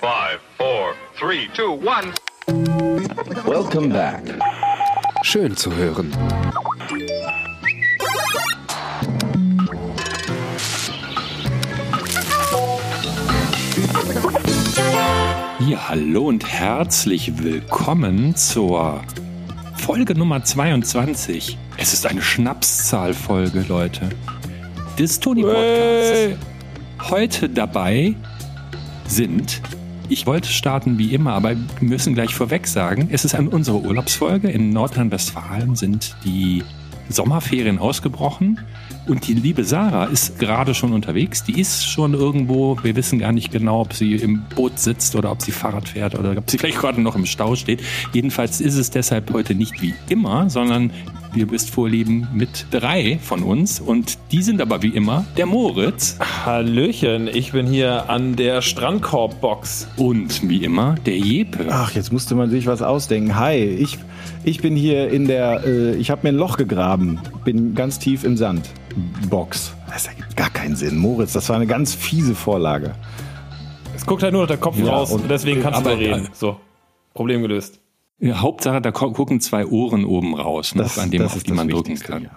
Five, four, three, two, one. Welcome back. Schön zu hören. Ja, hallo und herzlich willkommen zur Folge Nummer 22. Es ist eine Schnapszahlfolge, Leute. Des Tony Podcasts. Heute dabei sind ich wollte starten wie immer, aber wir müssen gleich vorweg sagen, es ist an unsere Urlaubsfolge. In Nordrhein-Westfalen sind die Sommerferien ausgebrochen und die liebe Sarah ist gerade schon unterwegs. Die ist schon irgendwo, wir wissen gar nicht genau, ob sie im Boot sitzt oder ob sie Fahrrad fährt oder ob sie vielleicht gerade noch im Stau steht. Jedenfalls ist es deshalb heute nicht wie immer, sondern wir bist vorlieben mit drei von uns und die sind aber wie immer der Moritz. Hallöchen, ich bin hier an der Strandkorbbox. Und wie immer der Jepe. Ach, jetzt musste man sich was ausdenken. Hi, ich, ich bin hier in der, äh, ich habe mir ein Loch gegraben, bin ganz tief im Sand. Box. Das ergibt gar keinen Sinn. Moritz, das war eine ganz fiese Vorlage. Es guckt halt nur noch der Kopf Ja, raus und- deswegen kannst du reden. So, Problem gelöst. Ja, Hauptsache, da gucken zwei Ohren oben raus, ne, an dem, auf die man drücken kann. Ja.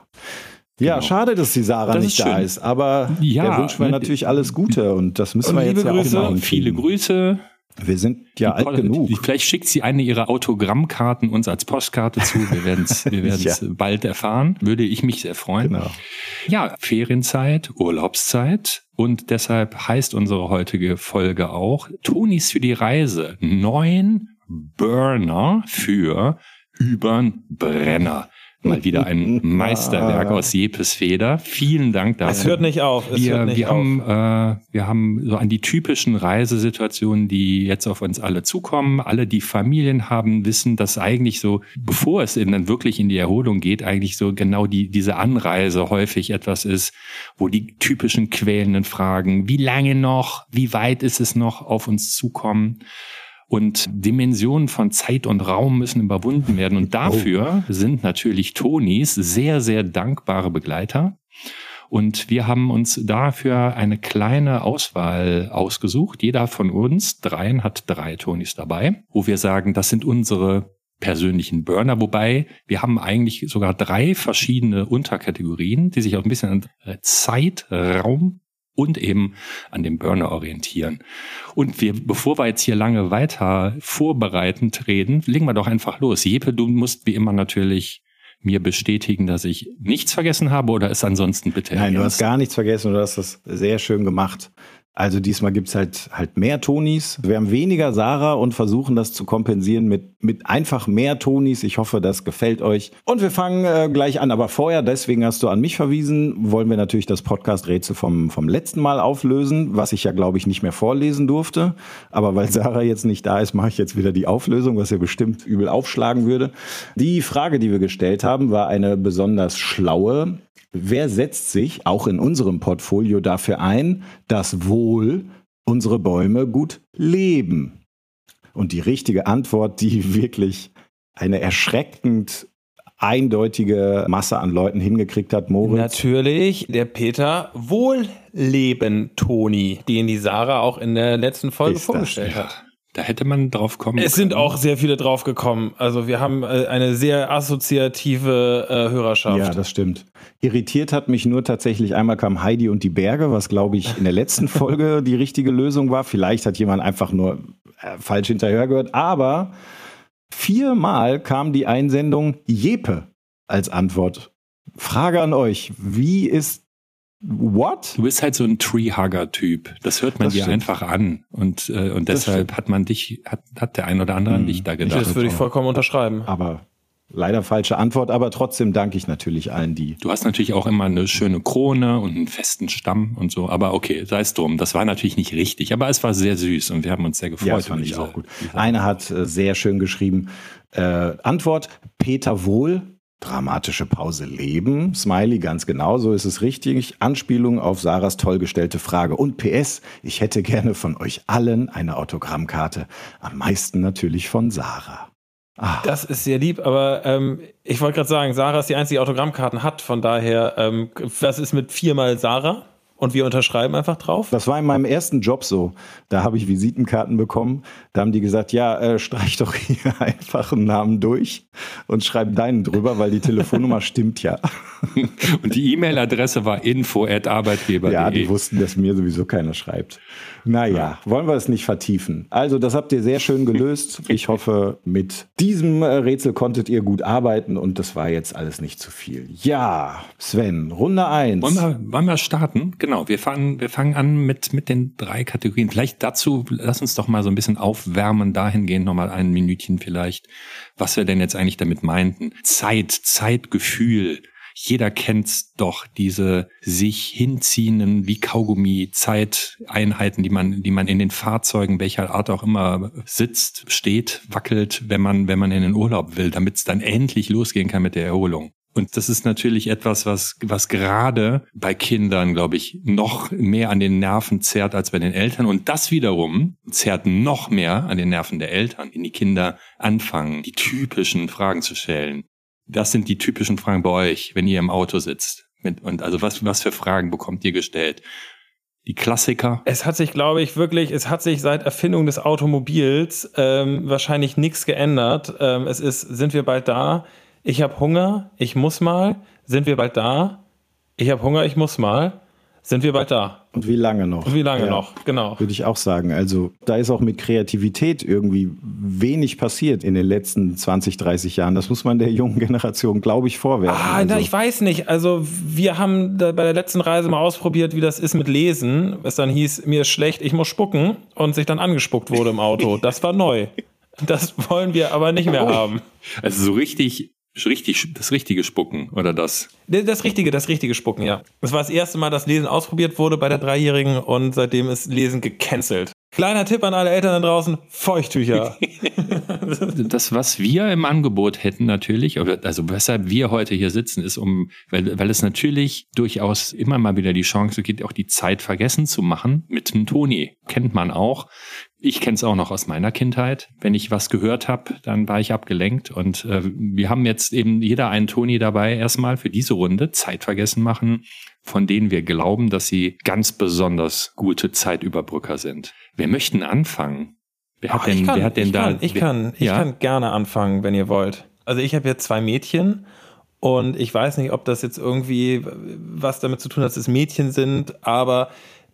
Ja, Genau. schade, dass die Sarah Das nicht ist da schön. ist, aber Ja, der wünschen wir ne, natürlich alles Gute und das müssen Und wir jetzt liebe ja Grüße. auch mal Viele. Grüße. Wir sind ja alt genug. Vielleicht schickt sie eine ihrer Autogrammkarten uns als Postkarte zu. Wir werden es wir werden's Ja. bald erfahren. Würde ich mich sehr freuen. Genau. Ja, Ferienzeit, Urlaubszeit. Und deshalb heißt unsere heutige Folge auch Tonis für die Reise. Neun Burner für übern Brenner. Mal wieder ein Meisterwerk aus Jepes Feder. Vielen Dank dafür. Es hört nicht auf. Es wir, hört nicht wir, auf. haben, äh, wir haben so an die typischen Reisesituationen, die jetzt auf uns alle zukommen. Alle, die Familien haben, wissen, dass eigentlich so, bevor es in, dann wirklich in die Erholung geht, eigentlich so genau die, diese Anreise häufig etwas ist, wo die typischen quälenden Fragen, wie lange noch, wie weit ist es noch, auf uns zukommen. Und Dimensionen von Zeit und Raum müssen überwunden werden. Und dafür sind natürlich Tonis sehr, sehr dankbare Begleiter. Und wir haben uns dafür eine kleine Auswahl ausgesucht. Jeder von uns, dreien, hat drei Tonis dabei, wo wir sagen, das sind unsere persönlichen Burner, wobei wir haben eigentlich sogar drei verschiedene Unterkategorien, die sich auch ein bisschen an Zeit, Raum und eben an dem Burner orientieren. Und wir, bevor wir jetzt hier lange weiter vorbereitend reden, legen wir doch einfach los. Jeppe, du musst wie immer natürlich mir bestätigen, dass ich nichts vergessen habe oder es ansonsten bitte Nein, du hast gar nichts vergessen, du hast das sehr schön gemacht. Also diesmal gibt's halt halt mehr Tonis. Wir haben weniger Sarah und versuchen das zu kompensieren mit, mit einfach mehr Tonis. Ich hoffe, das gefällt euch. Und wir fangen äh, gleich an. Aber vorher, deswegen hast du an mich verwiesen, wollen wir natürlich das Podcast-Rätsel vom, vom letzten Mal auflösen, was ich ja, glaube ich, nicht mehr vorlesen durfte. Aber weil Sarah jetzt nicht da ist, mache ich jetzt wieder die Auflösung, was ihr bestimmt übel aufschlagen würde. Die Frage, die wir gestellt haben, war eine besonders schlaue. Wer setzt sich auch in unserem Portfolio dafür ein, dass wohl unsere Bäume gut leben? Und die richtige Antwort, die wirklich eine erschreckend eindeutige Masse an Leuten hingekriegt hat, Moritz. Natürlich der Peter Wohlleben Toni, den die Sarah auch in der letzten Folge Ist das, vorgestellt Ja, hat. Da hätte man drauf kommen Es sind können. auch sehr viele drauf gekommen. Also wir haben äh, eine sehr assoziative äh, Hörerschaft. Ja, das stimmt. Irritiert hat mich nur tatsächlich, einmal kam Heidi und die Berge, was glaube ich in der letzten Folge die richtige Lösung war. Vielleicht hat jemand einfach nur äh, falsch hinterher gehört. Aber viermal kam die Einsendung Jepe als Antwort. Frage an euch, wie ist what? Du bist halt so ein Treehugger-Typ. Das hört man Das dir stimmt. einfach an. Und, äh, und deshalb hat man dich, hat, hat der ein oder andere an Hm. dich da Ich, gedacht. das würde ich vollkommen unterschreiben. Aber leider falsche Antwort, aber trotzdem danke ich natürlich allen, die. Du hast natürlich auch immer eine schöne Krone und einen festen Stamm und so. Aber okay, sei es drum. Das war natürlich nicht richtig. Aber es war sehr süß und wir haben uns sehr gefreut. Ja, das fand ich diese- auch gut. Eine hat äh, sehr schön geschrieben. Äh, Antwort: Peter Wohl. Dramatische Pause leben. Smiley, ganz genau, so ist es richtig. Anspielung auf Sarahs toll gestellte Frage. Und PS, ich hätte gerne von euch allen eine Autogrammkarte. Am meisten natürlich von Sarah. Ah, Das ist sehr lieb, aber ähm, ich wollte gerade sagen, Sarah ist die einzige die Autogrammkarten hat. Von daher, ähm, was ist mit viermal Sarah? Und wir unterschreiben einfach drauf? Das war in meinem ersten Job so. Da habe ich Visitenkarten bekommen. Da haben die gesagt, ja, äh, streich doch hier einfach einen Namen durch und schreib deinen drüber, weil die Telefonnummer stimmt ja. Und die E-Mail-Adresse war info@arbeitgeber.de. Ja, die wussten, dass mir sowieso keiner schreibt. Naja, wollen wir es nicht vertiefen. Also, das habt ihr sehr schön gelöst. Ich hoffe, mit diesem äh, Rätsel konntet ihr gut arbeiten und das war jetzt alles nicht zu viel. Ja, Sven, Runde eins. Wollen wir, wollen wir starten? Genau, wir fangen, wir fangen an mit, mit den drei Kategorien. Vielleicht dazu, lass uns doch mal so ein bisschen aufwärmen, dahingehend nochmal ein Minütchen vielleicht, was wir denn jetzt eigentlich damit meinten. Zeit, Zeitgefühl. Jeder kennt's doch, diese sich hinziehenden wie Kaugummi Zeiteinheiten, die man, die man in den Fahrzeugen, welcher Art auch immer sitzt, steht, wackelt, wenn man, wenn man in den Urlaub will, damit es dann endlich losgehen kann mit der Erholung. Und das ist natürlich etwas, was, was gerade bei Kindern, glaube ich, noch mehr an den Nerven zerrt als bei den Eltern. Und das wiederum zerrt noch mehr an den Nerven der Eltern, wenn die Kinder anfangen, die typischen Fragen zu stellen. Was sind die typischen Fragen bei euch, wenn ihr im Auto sitzt? Und also was, was für Fragen bekommt ihr gestellt? Die Klassiker. Es hat sich, glaube ich, wirklich, es hat sich seit Erfindung des Automobils ähm, wahrscheinlich nichts geändert. Ähm, es ist, sind wir bald da? Ich habe Hunger, ich muss mal. Sind wir bald da? Ich habe Hunger, ich muss mal. Sind wir bald da? Und wie lange noch? Und wie lange ja, noch? Genau. Würde ich auch sagen. Also da ist auch mit Kreativität irgendwie wenig passiert in den letzten 20, 30 Jahren. Das muss man der jungen Generation, glaube ich, vorwerfen. Ah, also. na, ich weiß nicht. Also wir haben bei der letzten Reise mal ausprobiert, wie das ist mit Lesen. Es dann hieß, mir ist schlecht, ich muss spucken und sich dann angespuckt wurde im Auto. Das war neu. Das wollen wir aber nicht mehr haben. Also so richtig richtig, das richtige Spucken oder das? Das richtige, das richtige Spucken, ja. Das war das erste Mal, dass Lesen ausprobiert wurde bei der Dreijährigen und seitdem ist Lesen gecancelt. Kleiner Tipp an alle Eltern da draußen, Feuchttücher. das, was wir im Angebot hätten natürlich, also weshalb wir heute hier sitzen, ist um, weil, weil es natürlich durchaus immer mal wieder die Chance gibt, auch die Zeit vergessen zu machen mit dem Toni. Kennt man auch. Ich kenne es auch noch aus meiner Kindheit. Wenn ich was gehört habe, dann war ich abgelenkt. Und äh, wir haben jetzt eben jeder einen Toni dabei, erstmal für diese Runde Zeit vergessen machen, von denen wir glauben, dass sie ganz besonders gute Zeitüberbrücker sind. Wir möchten anfangen. Wer hat Ach, denn, kann, wer hat denn ich da? Kann, ich kann, ich ja? kann gerne anfangen, wenn ihr wollt. Also ich habe jetzt zwei Mädchen und ich weiß nicht, ob das jetzt irgendwie was damit zu tun hat, dass es Mädchen sind, aber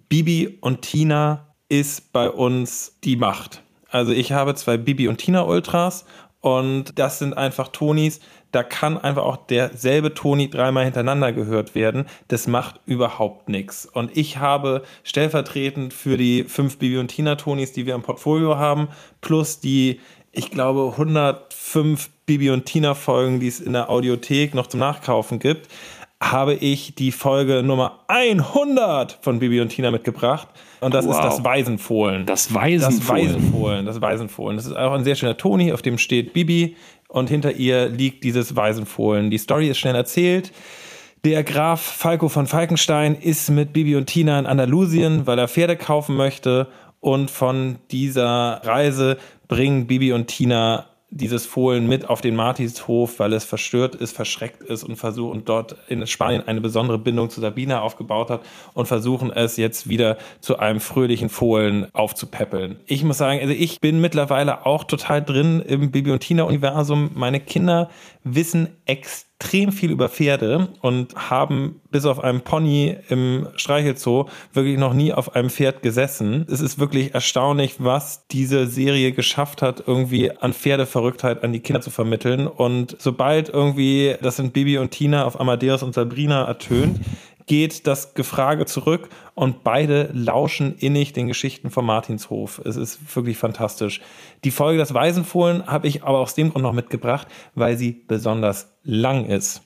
Bibi und Tina ist bei uns die Macht. Also ich habe zwei Bibi und Tina Ultras und das sind einfach Tonis. Da kann einfach auch derselbe Toni dreimal hintereinander gehört werden. Das macht überhaupt nichts. Und ich habe stellvertretend für die fünf Bibi und Tina Tonis, die wir im Portfolio haben, plus die, ich glaube, 105 Bibi und Tina Folgen, die es in der Audiothek noch zum Nachkaufen gibt, habe ich die Folge Nummer 100 von Bibi und Tina mitgebracht. Und das wow. ist das Waisenfohlen. Das Waisenfohlen. Das Waisenfohlen. Das Waisenfohlen. Das ist auch ein sehr schöner Toni, auf dem steht Bibi und hinter ihr liegt dieses Waisenfohlen. Die Story ist schnell erzählt. Der Graf Falco von Falkenstein ist mit Bibi und Tina in Andalusien, weil er Pferde kaufen möchte. Und von dieser Reise bringen Bibi und Tina dieses Fohlen mit auf den Martinshof, weil es verstört ist, verschreckt ist und versucht und dort in Spanien eine besondere Bindung zu Sabina aufgebaut hat und versuchen es jetzt wieder zu einem fröhlichen Fohlen aufzupäppeln. Ich muss sagen, also ich bin mittlerweile auch total drin im Bibi und Tina Universum. Meine Kinder wissen extrem extrem viel über Pferde und haben bis auf einen Pony im Streichelzoo wirklich noch nie auf einem Pferd gesessen. Es ist wirklich erstaunlich, was diese Serie geschafft hat, irgendwie an Pferdeverrücktheit an die Kinder zu vermitteln. Und sobald irgendwie, das sind Bibi und Tina auf Amadeus und Sabrina ertönt, geht das Gefrage zurück und beide lauschen innig den Geschichten von Martinshof. Es ist wirklich fantastisch. Die Folge Das Waisenfohlen habe ich aber aus dem Grund noch mitgebracht, weil sie besonders lang ist.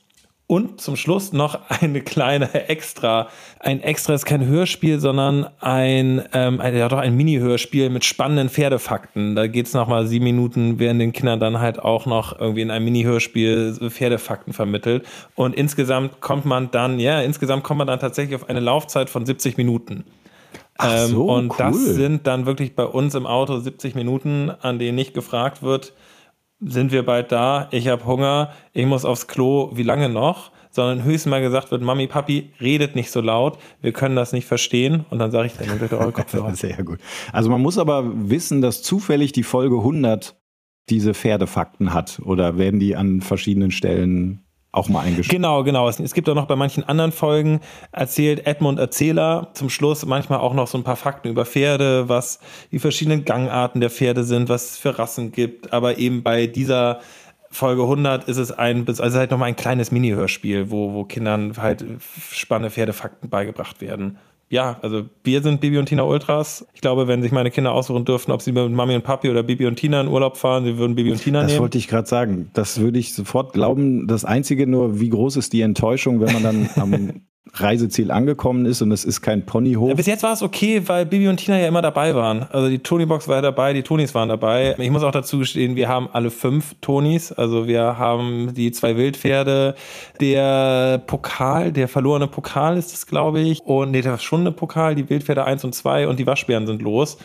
Und zum Schluss noch eine kleine Extra. Ein Extra ist kein Hörspiel, sondern ein, ähm, ein, ja doch ein Mini-Hörspiel mit spannenden Pferdefakten. Da geht's noch mal sieben Minuten, werden den Kindern dann halt auch noch irgendwie in einem Mini-Hörspiel Pferdefakten vermittelt. Und insgesamt kommt man dann, ja, insgesamt kommt man dann tatsächlich auf eine Laufzeit von 70 Minuten. Ach ähm, so, ähm, und cool. das sind dann wirklich bei uns im Auto 70 Minuten, an denen nicht gefragt wird, sind wir bald da, ich habe Hunger, ich muss aufs Klo, wie lange noch, sondern höchstens mal gesagt wird, Mami, Papi, redet nicht so laut, wir können das nicht verstehen. Und dann sage ich, dann euch eure Kopfhörer. Sehr gut. Also man muss aber wissen, dass zufällig die Folge 100 diese Pferdefakten hat oder werden die an verschiedenen Stellen auch mal eingeschrieben. Genau, genau. Es, es, gibt auch noch bei manchen anderen Folgen erzählt Edmund Erzähler zum Schluss manchmal auch noch so ein paar Fakten über Pferde, was die verschiedenen Gangarten der Pferde sind, was es für Rassen gibt. Aber eben bei dieser Folge 100 ist es ein, also halt nochmal ein kleines Mini-Hörspiel, wo, wo Kindern halt spannende Pferdefakten beigebracht werden ja, also wir sind Bibi und Tina Ultras. Ich glaube, wenn sich meine Kinder aussuchen dürften, ob sie mit Mami und Papi oder Bibi und Tina in Urlaub fahren, sie würden Bibi und Tina das nehmen. Das wollte ich gerade sagen. Das würde ich sofort glauben. Das Einzige nur, wie groß ist die Enttäuschung, wenn man dann am Reiseziel angekommen ist und es ist kein Ponyhof. Ja, bis jetzt war es okay, weil Bibi und Tina ja immer dabei waren. Also die Tony-Box war ja dabei, die Tonys waren dabei. Ich muss auch dazu gestehen, wir haben alle fünf Tonys. Also wir haben die zwei Wildpferde, der Pokal, der verlorene Pokal ist es, glaube ich. Und nee, der verschwundene Pokal, die Wildpferde 1 und 2 und die Waschbären sind los.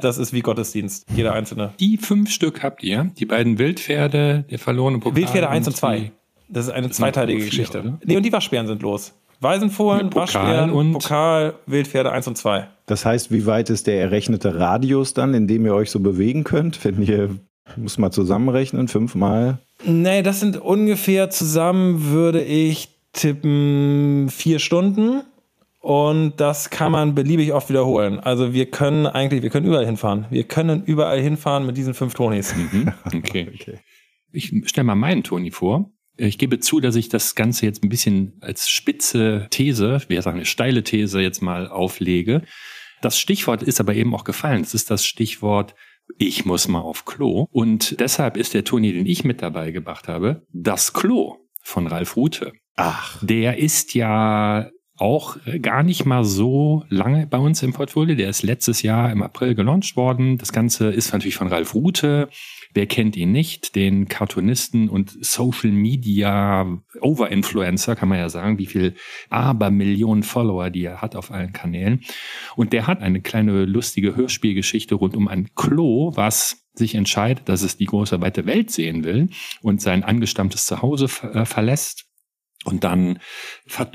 Das ist wie Gottesdienst, jeder einzelne. Die fünf Stück habt ihr, die beiden Wildpferde, der verlorene Pokal. Wildpferde 1 und 2. Das ist eine zweiteilige Geschichte. Vier, nee, und die Waschbären sind los. Weisenfohlen, Waschbären, und Pokal, Wildpferde 1 und 2. Das heißt, wie weit ist der errechnete Radius dann, in dem ihr euch so bewegen könnt? Wenn ihr, muss mal zusammenrechnen, fünfmal? Nee, das sind ungefähr zusammen, würde ich tippen, vier Stunden. Und das kann man beliebig oft wiederholen. Also wir können eigentlich, wir können überall hinfahren. Wir können überall hinfahren mit diesen fünf Tonis. Mhm. Okay. okay. Ich stelle mal meinen Toni vor. Ich gebe zu, dass ich das Ganze jetzt ein bisschen als spitze These, wir sagen eine steile These jetzt mal auflege. Das Stichwort ist aber eben auch gefallen. Es ist das Stichwort ich muss mal auf Klo. Und deshalb ist der Toni, den ich mit dabei gebracht habe, das Klo von Ralf Rute. Ach. Der ist ja auch gar nicht mal so lange bei uns im Portfolio. Der ist letztes Jahr im April gelauncht worden. Das Ganze ist natürlich von Ralf Rute. Wer kennt ihn nicht? Den Cartoonisten und Social Media Overinfluencer, kann man ja sagen, wie viel Abermillionen Follower die er hat auf allen Kanälen. Und der hat eine kleine lustige Hörspielgeschichte rund um ein Klo, was sich entscheidet, dass es die große weite Welt sehen will und sein angestammtes Zuhause äh, verlässt und dann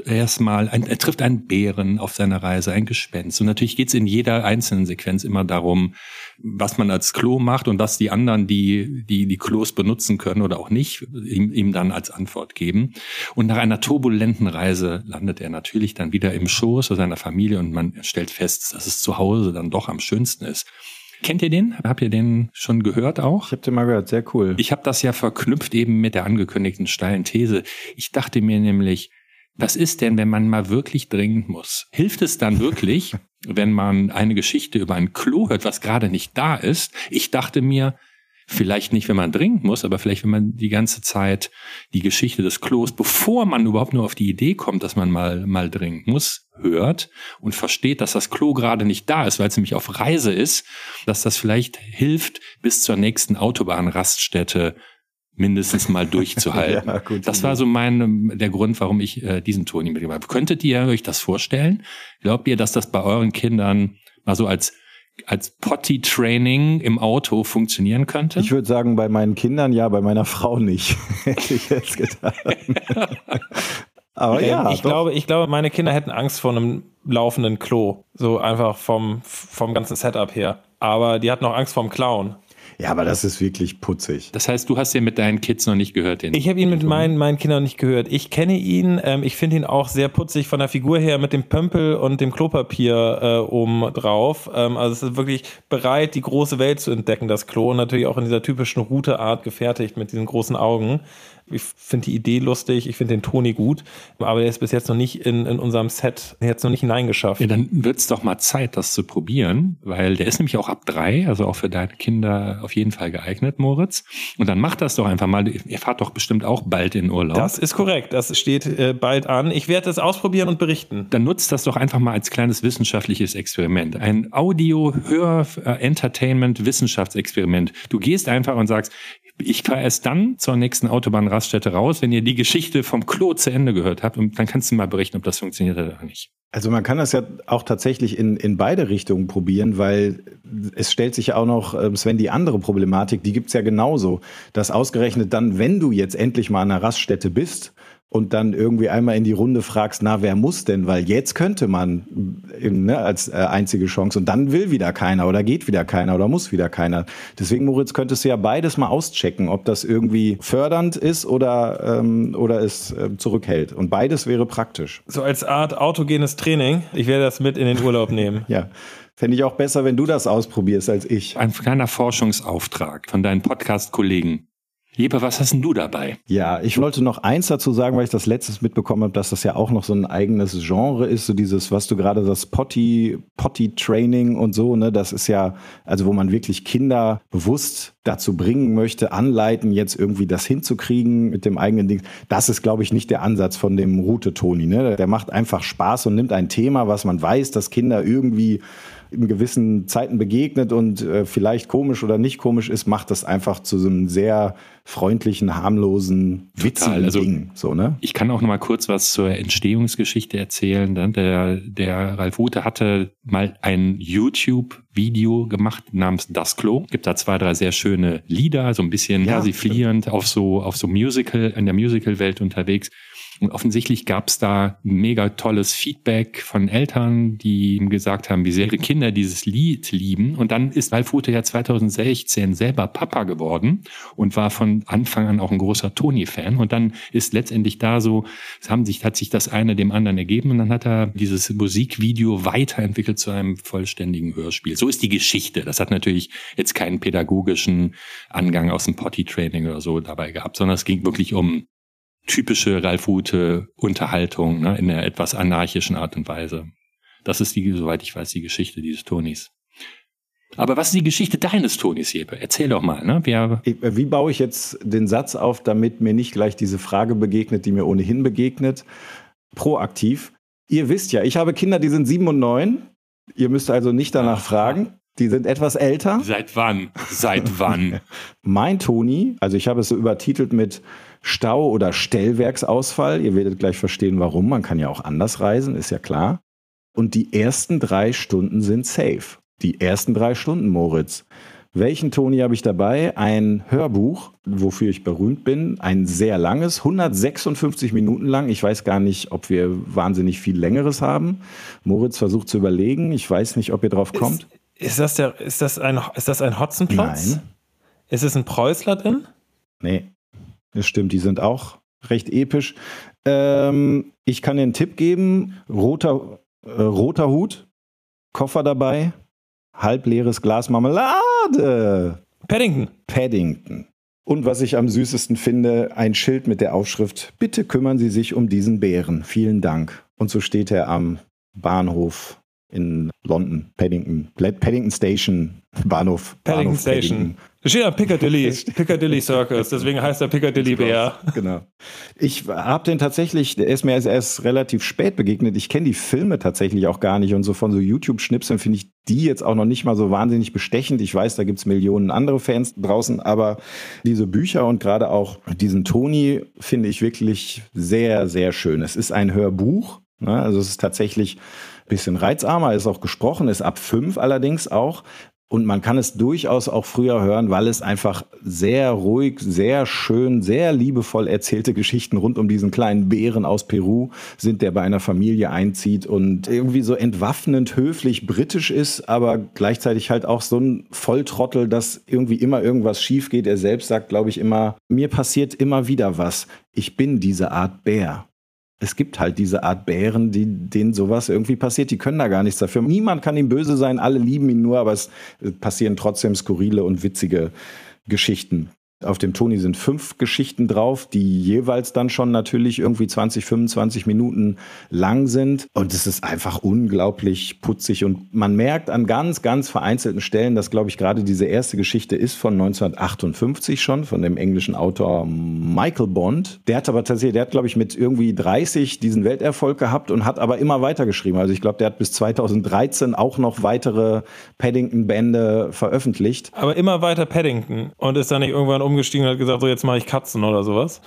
erstmal, er trifft einen Bären auf seiner Reise, ein Gespenst. Und natürlich geht es in jeder einzelnen Sequenz immer darum, was man als Klo macht und was die anderen, die die, die Klos benutzen können oder auch nicht, ihm, ihm dann als Antwort geben. Und nach einer turbulenten Reise landet er natürlich dann wieder im Schoß seiner Familie und man stellt fest, dass es zu Hause dann doch am schönsten ist. Kennt ihr den? Habt ihr den schon gehört auch? Ich habe den mal gehört, sehr cool. Ich habe das ja verknüpft eben mit der angekündigten steilen These. Ich dachte mir nämlich, was ist denn, wenn man mal wirklich dringend muss? Hilft es dann wirklich, wenn man eine Geschichte über ein Klo hört, was gerade nicht da ist? Ich dachte mir, Vielleicht nicht, wenn man dringend muss, aber vielleicht, wenn man die ganze Zeit die Geschichte des Klos, bevor man überhaupt nur auf die Idee kommt, dass man mal, mal dringend muss, hört und versteht, dass das Klo gerade nicht da ist, weil es nämlich auf Reise ist, dass das vielleicht hilft, bis zur nächsten Autobahnraststätte mindestens mal durchzuhalten. ja, gut, das war so mein der Grund, warum ich äh, diesen Ton mitgebracht habe. Könntet ihr euch das vorstellen? Glaubt ihr, dass das bei euren Kindern mal so als als Potty-Training im Auto funktionieren könnte? Ich würde sagen, bei meinen Kindern ja, bei meiner Frau nicht. Hätte ich jetzt getan. Aber ähm, ja. Ich glaube, ich glaube, meine Kinder hätten Angst vor einem laufenden Klo. So einfach vom, vom ganzen Setup her. Aber die hatten auch Angst vorm Clown. Ja, aber das ist wirklich putzig. Das heißt, du hast den mit deinen Kids noch nicht gehört? Den ich habe ihn mit meinen, meinen Kindern nicht gehört. Ich kenne ihn. Ähm, ich finde ihn auch sehr putzig von der Figur her mit dem Pömpel und dem Klopapier äh, oben drauf. Ähm, also es ist wirklich bereit, die große Welt zu entdecken, das Klo. Und natürlich auch in dieser typischen Routeart gefertigt mit diesen großen Augen. Ich finde die Idee lustig, ich finde den Toni gut, aber der ist bis jetzt noch nicht in, in unserem Set jetzt noch nicht hineingeschafft. Ja, dann wird es doch mal Zeit, das zu probieren, weil der ist nämlich auch ab drei, also auch für deine Kinder auf jeden Fall geeignet, Moritz. Und dann macht das doch einfach mal. Ihr fahrt doch bestimmt auch bald in Urlaub. Das ist korrekt, das steht äh, bald an. Ich werde das ausprobieren und berichten. Dann nutzt das doch einfach mal als kleines wissenschaftliches Experiment. Ein Audio-Hör-Entertainment-Wissenschaftsexperiment. Du gehst einfach und sagst, ich fahre erst dann zur nächsten Autobahnraststätte raus, wenn ihr die Geschichte vom Klo zu Ende gehört habt. Und dann kannst du mal berichten, ob das funktioniert oder nicht. Also man kann das ja auch tatsächlich in, in beide Richtungen probieren, weil es stellt sich ja auch noch, ähm, Sven, die andere Problematik, die gibt's ja genauso. Dass ausgerechnet dann, wenn du jetzt endlich mal an einer Raststätte bist und dann irgendwie einmal in die Runde fragst, na, wer muss denn? Weil jetzt könnte man ne, als äh, einzige Chance und dann will wieder keiner oder geht wieder keiner oder muss wieder keiner. Deswegen, Moritz, könntest du ja beides mal auschecken, ob das irgendwie fördernd ist oder, ähm, oder es äh, zurückhält. Und beides wäre praktisch. So als Art autogenes Training. Ich werde das mit in den Urlaub nehmen. ja. Fände ich auch besser, wenn du das ausprobierst als ich. Ein kleiner Forschungsauftrag von deinen Podcast-Kollegen. Jeppe, was hast denn du dabei? Ja, ich wollte noch eins dazu sagen, weil ich das letztes mitbekommen habe, dass das ja auch noch so ein eigenes Genre ist, so dieses, was du gerade das Potty, Potty Training und so, ne, das ist ja, also wo man wirklich Kinder bewusst dazu bringen möchte, anleiten, jetzt irgendwie das hinzukriegen mit dem eigenen Ding. Das ist, glaube ich, nicht der Ansatz von dem Route Toni, ne? Der macht einfach Spaß und nimmt ein Thema, was man weiß, dass Kinder irgendwie in gewissen Zeiten begegnet und äh, vielleicht komisch oder nicht komisch ist, macht das einfach zu so einem sehr freundlichen, harmlosen, witzigen also, Ding. So, ne? Ich kann auch noch mal kurz was zur Entstehungsgeschichte erzählen. Ne? Der, der Ralf Ute hatte mal ein YouTube-Video gemacht namens Das Klo. Gibt da zwei, drei sehr schöne Lieder, so ein bisschen ja, persiflierend auf so, auf so Musical, in der Musical-Welt unterwegs. Und offensichtlich gab es da mega tolles Feedback von Eltern, die ihm gesagt haben, wie sehr ihre Kinder dieses Lied lieben. Und dann ist Ralf ja 2016 selber Papa geworden und war von Anfang an auch ein großer Tony-Fan. Und dann ist letztendlich da so, haben sich, hat sich das eine dem anderen ergeben und dann hat er dieses Musikvideo weiterentwickelt zu einem vollständigen Hörspiel. So ist die Geschichte. Das hat natürlich jetzt keinen pädagogischen Angang aus dem Potty-Training oder so dabei gehabt, sondern es ging wirklich um typische Ralf Rute Unterhaltung ne, in einer etwas anarchischen Art und Weise. Das ist die, soweit ich weiß, die Geschichte dieses Tonis. Aber was ist die Geschichte deines Tonis, Jeppe? Erzähl doch mal. Ne? Wer Wie baue ich jetzt den Satz auf, damit mir nicht gleich diese Frage begegnet, die mir ohnehin begegnet? Proaktiv. Ihr wisst ja, ich habe Kinder, die sind sieben und neun. Ihr müsst also nicht danach Ach, fragen. Die sind etwas älter. Seit wann? Seit wann? mein Toni, also ich habe es so übertitelt mit Stau- oder Stellwerksausfall. Ihr werdet gleich verstehen, warum. Man kann ja auch anders reisen, ist ja klar. Und die ersten drei Stunden sind safe. Die ersten drei Stunden, Moritz. Welchen Toni habe ich dabei? Ein Hörbuch, wofür ich berühmt bin. Ein sehr langes, 156 Minuten lang. Ich weiß gar nicht, ob wir wahnsinnig viel längeres haben. Moritz versucht zu überlegen. Ich weiß nicht, ob ihr drauf kommt. Ist, ist das, der, ist das ein, ist das ein Hotzenplotz? Nein. Ist es ein Preußler drin? Nee. Das stimmt, die sind auch recht episch. Ähm, ich kann dir einen Tipp geben: roter, äh, roter Hut, Koffer dabei, halbleeres Glas Marmelade. Paddington. Paddington. Und was ich am süßesten finde, ein Schild mit der Aufschrift: Bitte kümmern Sie sich um diesen Bären. Vielen Dank. Und so steht er am Bahnhof in London, Paddington, Paddington Station, Bahnhof. Paddington Bahnhof Station. Paddington. Da steht ja Piccadilly, Piccadilly Circus, deswegen heißt er Piccadilly Bär. Genau. Ich habe den tatsächlich, der ist mir erst, erst relativ spät begegnet. Ich kenne die Filme tatsächlich auch gar nicht und so von so YouTube-Schnipseln finde ich die jetzt auch noch nicht mal so wahnsinnig bestechend. Ich weiß, da gibt's Millionen andere Fans draußen, aber diese Bücher und gerade auch diesen Toni finde ich wirklich sehr, sehr schön. Es ist ein Hörbuch, ne? also es ist tatsächlich bisschen reizarmer, ist auch gesprochen, ist ab fünf allerdings auch. Und man kann es durchaus auch früher hören, weil es einfach sehr ruhig, sehr schön, sehr liebevoll erzählte Geschichten rund um diesen kleinen Bären aus Peru sind, der bei einer Familie einzieht und irgendwie so entwaffnend höflich britisch ist, aber gleichzeitig halt auch so ein Volltrottel, dass irgendwie immer irgendwas schief geht. Er selbst sagt, glaube ich, immer, mir passiert immer wieder was. Ich bin diese Art Bär es gibt halt diese Art Bären, die, denen sowas irgendwie passiert. Die können da gar nichts dafür. Niemand kann ihm böse sein, alle lieben ihn nur, aber es passieren trotzdem skurrile und witzige Geschichten. Auf dem Toni sind fünf Geschichten drauf, die jeweils dann schon natürlich irgendwie 20, 25 Minuten lang sind. Und es ist einfach unglaublich putzig. Und man merkt an ganz, ganz vereinzelten Stellen, dass, glaube ich, gerade diese erste Geschichte ist von 1958 schon, von dem englischen Autor Michael Bond. Der hat aber tatsächlich, der hat, glaube ich, mit irgendwie 30 diesen Welterfolg gehabt und hat aber immer weitergeschrieben. Also ich glaube, der hat bis 2013 auch noch weitere Paddington-Bände veröffentlicht. Aber immer weiter Paddington und ist dann nicht irgendwann um umgestiegen und hat gesagt, so jetzt mache ich Katzen oder sowas?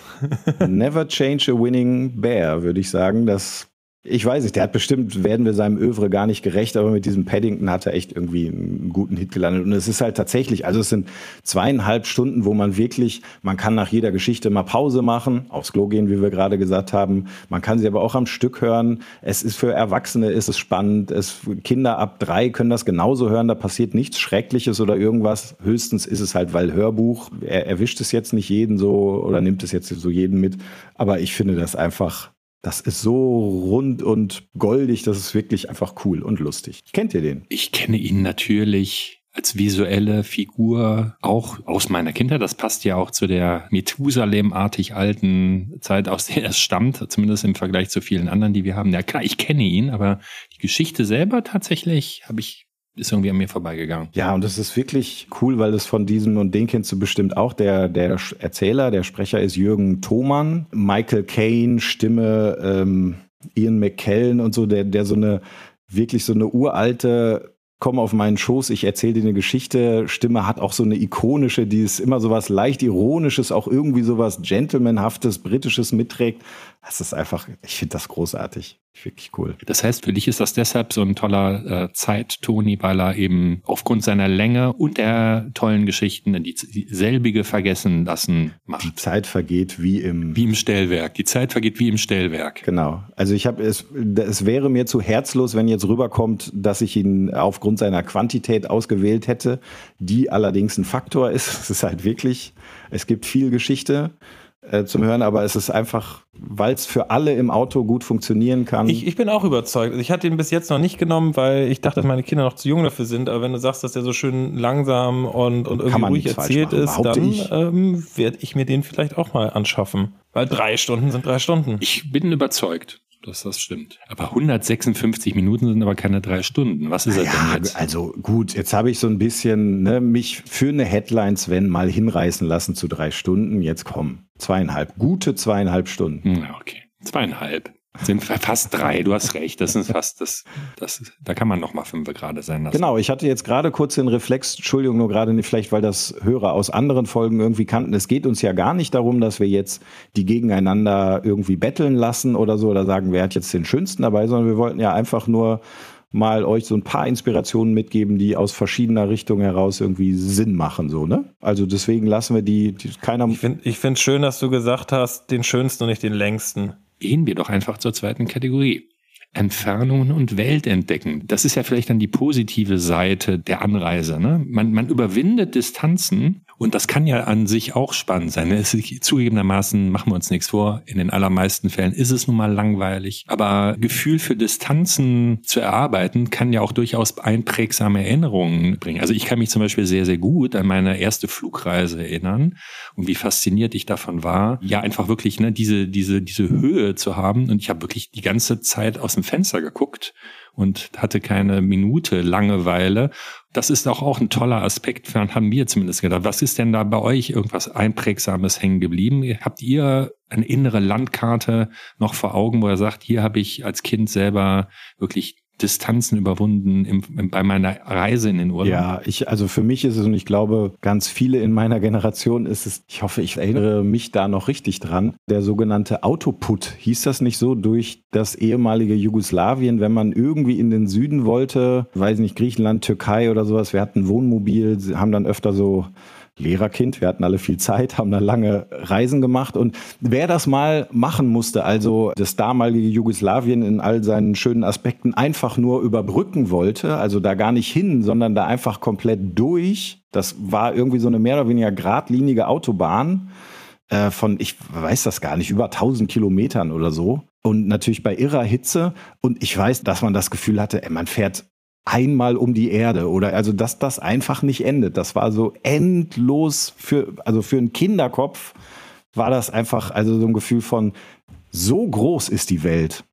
Never change a winning bear, würde ich sagen. Das ich weiß nicht, der hat bestimmt, werden wir seinem Övre gar nicht gerecht, aber mit diesem Paddington hat er echt irgendwie einen guten Hit gelandet. Und es ist halt tatsächlich, also es sind zweieinhalb Stunden, wo man wirklich, man kann nach jeder Geschichte mal Pause machen, aufs Klo gehen, wie wir gerade gesagt haben. Man kann sie aber auch am Stück hören. Es ist für Erwachsene ist es spannend. Es, Kinder ab drei können das genauso hören. Da passiert nichts Schreckliches oder irgendwas. Höchstens ist es halt, weil Hörbuch, er erwischt es jetzt nicht jeden so oder nimmt es jetzt so jeden mit. Aber ich finde das einfach das ist so rund und goldig, das ist wirklich einfach cool und lustig. Kennt ihr den? Ich kenne ihn natürlich als visuelle Figur auch aus meiner Kindheit. Das passt ja auch zu der Methusalem-artig alten Zeit, aus der er stammt, zumindest im Vergleich zu vielen anderen, die wir haben. Ja klar, ich kenne ihn, aber die Geschichte selber tatsächlich habe ich ist irgendwie an mir vorbeigegangen. Ja, und das ist wirklich cool, weil es von diesem, und den kennst du bestimmt auch, der, der Erzähler, der Sprecher ist Jürgen Thomann. Michael Caine, Stimme, ähm, Ian McKellen und so, der, der so eine, wirklich so eine uralte komm auf meinen Schoß, ich erzähle dir eine Geschichte. Stimme hat auch so eine ikonische, die ist immer so was leicht ironisches, auch irgendwie so was gentlemanhaftes, britisches mitträgt. Das ist einfach, ich finde das großartig. Wirklich cool. Das heißt, für dich ist das deshalb so ein toller äh, Zeit-Toni, weil er eben aufgrund seiner Länge und der tollen Geschichten die, die selbige vergessen lassen macht. Die Zeit vergeht wie im... Wie im Stellwerk. Die Zeit vergeht wie im Stellwerk. Genau. Also ich habe es, es wäre mir zu herzlos, wenn jetzt rüberkommt, dass ich ihn aufgrund seiner Quantität ausgewählt hätte, die allerdings ein Faktor ist. Es ist halt wirklich, es gibt viel Geschichte äh, zum Hören, aber es ist einfach, weil es für alle im Auto gut funktionieren kann. Ich, ich bin auch überzeugt. Also ich hatte ihn bis jetzt noch nicht genommen, weil ich dachte, dass meine Kinder noch zu jung dafür sind. Aber wenn du sagst, dass der so schön langsam und, und irgendwie ruhig erzählt ist, dann ähm, werde ich mir den vielleicht auch mal anschaffen. Weil drei Stunden sind drei Stunden. Ich bin überzeugt dass das stimmt. Aber 156 Minuten sind aber keine drei Stunden. Was ist das denn jetzt? Also gut, jetzt habe ich so ein bisschen ne, mich für eine Headline Sven mal hinreißen lassen zu drei Stunden. Jetzt kommen zweieinhalb, gute zweieinhalb Stunden. Okay. Zweieinhalb. Sind fast drei, du hast recht. Das ist fast das, das da kann man noch mal fünf gerade sein lassen. Genau, ich hatte jetzt gerade kurz den Reflex, Entschuldigung, nur gerade nicht, vielleicht weil das Hörer aus anderen Folgen irgendwie kannten. Es geht uns ja gar nicht darum, dass wir jetzt die gegeneinander irgendwie betteln lassen oder so oder sagen, wer hat jetzt den schönsten dabei, sondern wir wollten ja einfach nur mal euch so ein paar Inspirationen mitgeben, die aus verschiedener Richtung heraus irgendwie Sinn machen, so, ne? Also deswegen lassen wir die, die keiner. Ich finde ich finde schön, dass du gesagt hast, den schönsten und nicht den längsten gehen wir doch einfach zur zweiten Kategorie. Entfernungen und Welt entdecken. Das ist ja vielleicht dann die positive Seite der Anreise. Ne? Man, man überwindet Distanzen und das kann ja an sich auch spannend sein. Es ist, zugegebenermaßen machen wir uns nichts vor. In den allermeisten Fällen ist es nun mal langweilig. Aber Gefühl für Distanzen zu erarbeiten kann ja auch durchaus einprägsame Erinnerungen bringen. Also ich kann mich zum Beispiel sehr, sehr gut an meine erste Flugreise erinnern und wie fasziniert ich davon war, ja einfach wirklich ne, diese, diese, diese Höhe zu haben. Und ich habe wirklich die ganze Zeit aus dem Fenster geguckt und hatte keine Minute Langeweile. Das ist auch, auch ein toller Aspekt, haben wir zumindest gedacht. Was ist denn da bei euch irgendwas Einprägsames hängen geblieben? Habt ihr eine innere Landkarte noch vor Augen, wo er sagt, hier habe ich als Kind selber wirklich Distanzen überwunden im, im, bei meiner Reise in den Urlaub? Ja, ich, also für mich ist es und ich glaube, ganz viele in meiner Generation ist es, ich hoffe, ich erinnere mich da noch richtig dran, der sogenannte Autoput. Hieß das nicht so durch das ehemalige Jugoslawien, wenn man irgendwie in den Süden wollte, weiß nicht, Griechenland, Türkei oder sowas, wir hatten Wohnmobil, haben dann öfter so Lehrerkind. Wir hatten alle viel Zeit, haben da lange Reisen gemacht. Und wer das mal machen musste, also das damalige Jugoslawien in all seinen schönen Aspekten einfach nur überbrücken wollte, also da gar nicht hin, sondern da einfach komplett durch, das war irgendwie so eine mehr oder weniger geradlinige Autobahn äh, von, ich weiß das gar nicht, über 1000 Kilometern oder so. Und natürlich bei irrer Hitze. Und ich weiß, dass man das Gefühl hatte, ey, man fährt einmal um die Erde oder also dass das einfach nicht endet. Das war so endlos für also für einen Kinderkopf war das einfach also so ein Gefühl von so groß ist die Welt.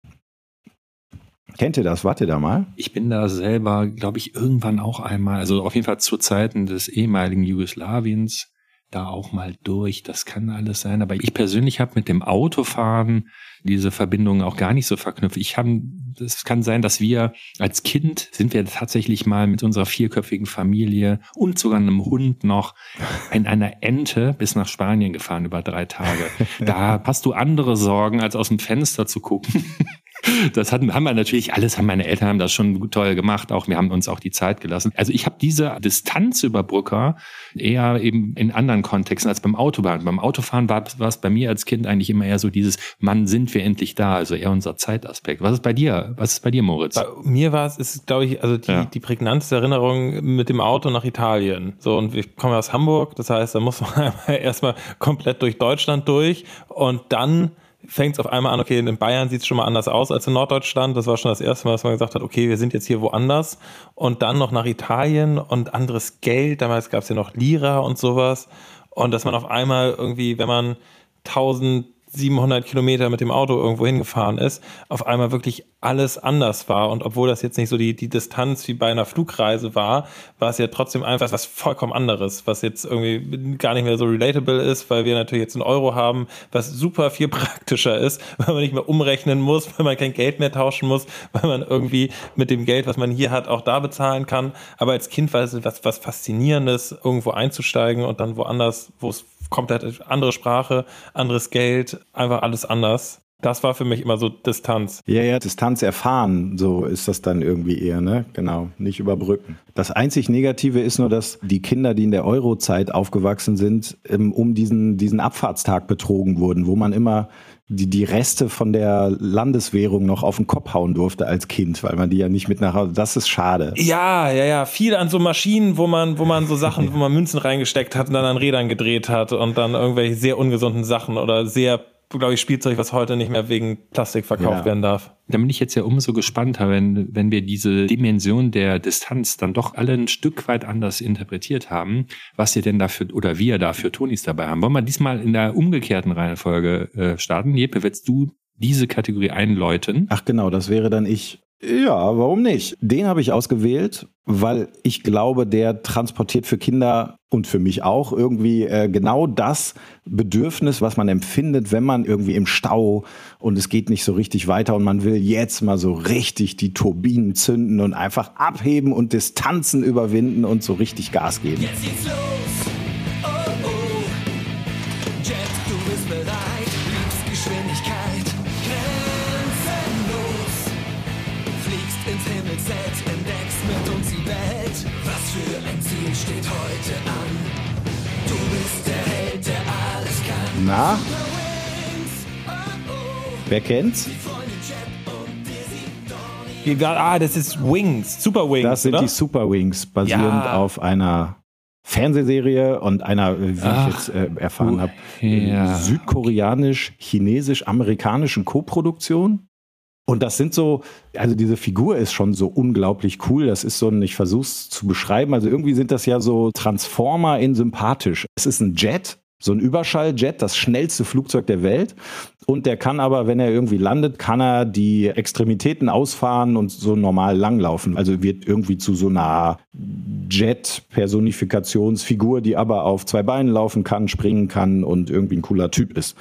Kennt ihr das? Wart ihr da mal? Ich bin da selber, glaube ich, irgendwann auch einmal, also auf jeden Fall zu Zeiten des ehemaligen Jugoslawiens, da auch mal durch. Das kann alles sein. Aber ich persönlich habe mit dem Autofahren diese Verbindungen auch gar nicht so verknüpft. Ich habe, es kann sein, dass wir als Kind sind wir tatsächlich mal mit unserer vierköpfigen Familie und sogar einem Hund noch in einer Ente bis nach Spanien gefahren über drei Tage. Da hast du andere Sorgen, als aus dem Fenster zu gucken. Das hatten, haben wir natürlich alles, haben meine Eltern haben das schon toll gemacht, auch wir haben uns auch die Zeit gelassen. Also ich habe diese Distanzüberbrücker eher eben in anderen Kontexten als beim Autofahren. Beim Autofahren war, war es bei mir als Kind eigentlich immer eher so dieses, Mann, sind wir endlich da, also eher unser Zeitaspekt. Was ist bei dir? Was ist bei dir, Moritz? Bei mir war es, ist, glaube ich, also die, ja. die prägnanteste Erinnerung mit dem Auto nach Italien. So, und wir kommen aus Hamburg, das heißt, da muss man erstmal komplett durch Deutschland durch und dann fängt es auf einmal an, okay, in Bayern sieht es schon mal anders aus als in Norddeutschland. Das war schon das erste Mal, dass man gesagt hat, okay, wir sind jetzt hier woanders. Und dann noch nach Italien und anderes Geld. Damals gab es ja noch Lira und sowas. Und dass man auf einmal irgendwie, wenn man 1000 700 Kilometer mit dem Auto irgendwo hingefahren ist, auf einmal wirklich alles anders war. Und obwohl das jetzt nicht so die, die Distanz wie bei einer Flugreise war, war es ja trotzdem einfach was vollkommen anderes, was jetzt irgendwie gar nicht mehr so relatable ist, weil wir natürlich jetzt einen Euro haben, was super viel praktischer ist, weil man nicht mehr umrechnen muss, weil man kein Geld mehr tauschen muss, weil man irgendwie mit dem Geld, was man hier hat, auch da bezahlen kann. Aber als Kind war es was, was Faszinierendes, irgendwo einzusteigen und dann woanders, wo es komplett andere Sprache, anderes Geld, einfach alles anders. Das war für mich immer so Distanz. Ja, ja, Distanz erfahren, so ist das dann irgendwie eher, ne? Genau, nicht überbrücken. Das einzig Negative ist nur, dass die Kinder, die in der Eurozeit aufgewachsen sind, um diesen, diesen Abfahrtstag betrogen wurden, wo man immer die, die Reste von der Landeswährung noch auf den Kopf hauen durfte als Kind, weil man die ja nicht mit nach Hause. Das ist schade. Ja, ja, ja. Viel an so Maschinen, wo man, wo man so Sachen, wo man Münzen reingesteckt hat und dann an Rädern gedreht hat und dann irgendwelche sehr ungesunden Sachen oder sehr glaube ich, Spielzeug, was heute nicht mehr wegen Plastik verkauft ja. werden darf. Da bin ich jetzt ja umso gespannter, wenn, wenn wir diese Dimension der Distanz dann doch alle ein Stück weit anders interpretiert haben, was ihr denn dafür oder wir dafür Tonis dabei haben. Wollen wir diesmal in der umgekehrten Reihenfolge äh, starten? Jeppe, willst du diese Kategorie einläuten? Ach genau, das wäre dann ich. Ja, warum nicht? Den habe ich ausgewählt, weil ich glaube, der transportiert für Kinder und für mich auch irgendwie äh, genau das Bedürfnis, was man empfindet, wenn man irgendwie im Stau und es geht nicht so richtig weiter und man will jetzt mal so richtig die Turbinen zünden und einfach abheben und Distanzen überwinden und so richtig Gas geben. Jetzt geht's los. Na? Wer kennt's? Ah, das ist Wings, Super Wings. Das sind oder? die Super Wings, basierend ja. auf einer Fernsehserie und einer, wie Ach, ich jetzt äh, erfahren habe, ja. südkoreanisch-chinesisch-amerikanischen Koproduktion. Und das sind so, also diese Figur ist schon so unglaublich cool. Das ist so ein, ich versuche es zu beschreiben. Also irgendwie sind das ja so Transformer in sympathisch. Es ist ein Jet, so ein Überschalljet, das schnellste Flugzeug der Welt. Und der kann aber, wenn er irgendwie landet, kann er die Extremitäten ausfahren und so normal langlaufen. Also wird irgendwie zu so einer Jet-Personifikationsfigur, die aber auf zwei Beinen laufen kann, springen kann und irgendwie ein cooler Typ ist.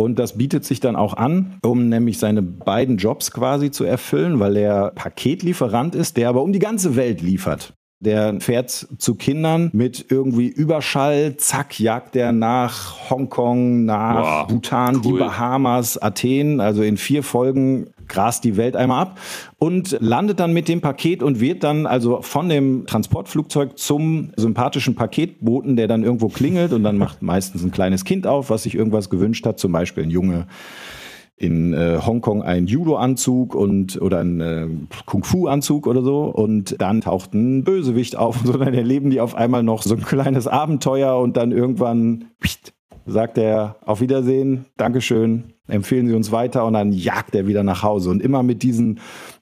Und das bietet sich dann auch an, um nämlich seine beiden Jobs quasi zu erfüllen, weil er Paketlieferant ist, der aber um die ganze Welt liefert. Der fährt zu Kindern mit irgendwie Überschall, zack, jagt der nach Hongkong, nach wow, Bhutan, cool. die Bahamas, Athen, also in vier Folgen grast die Welt einmal ab und landet dann mit dem Paket und wird dann also von dem Transportflugzeug zum sympathischen Paketboten, der dann irgendwo klingelt und dann macht meistens ein kleines Kind auf, was sich irgendwas gewünscht hat, zum Beispiel ein Junge in äh, Hongkong ein Judo-Anzug und oder ein äh, Kung-Fu-Anzug oder so. Und dann taucht ein Bösewicht auf und so, dann erleben die auf einmal noch so ein kleines Abenteuer und dann irgendwann pst, sagt er auf Wiedersehen, Dankeschön, empfehlen Sie uns weiter und dann jagt er wieder nach Hause und immer mit diesen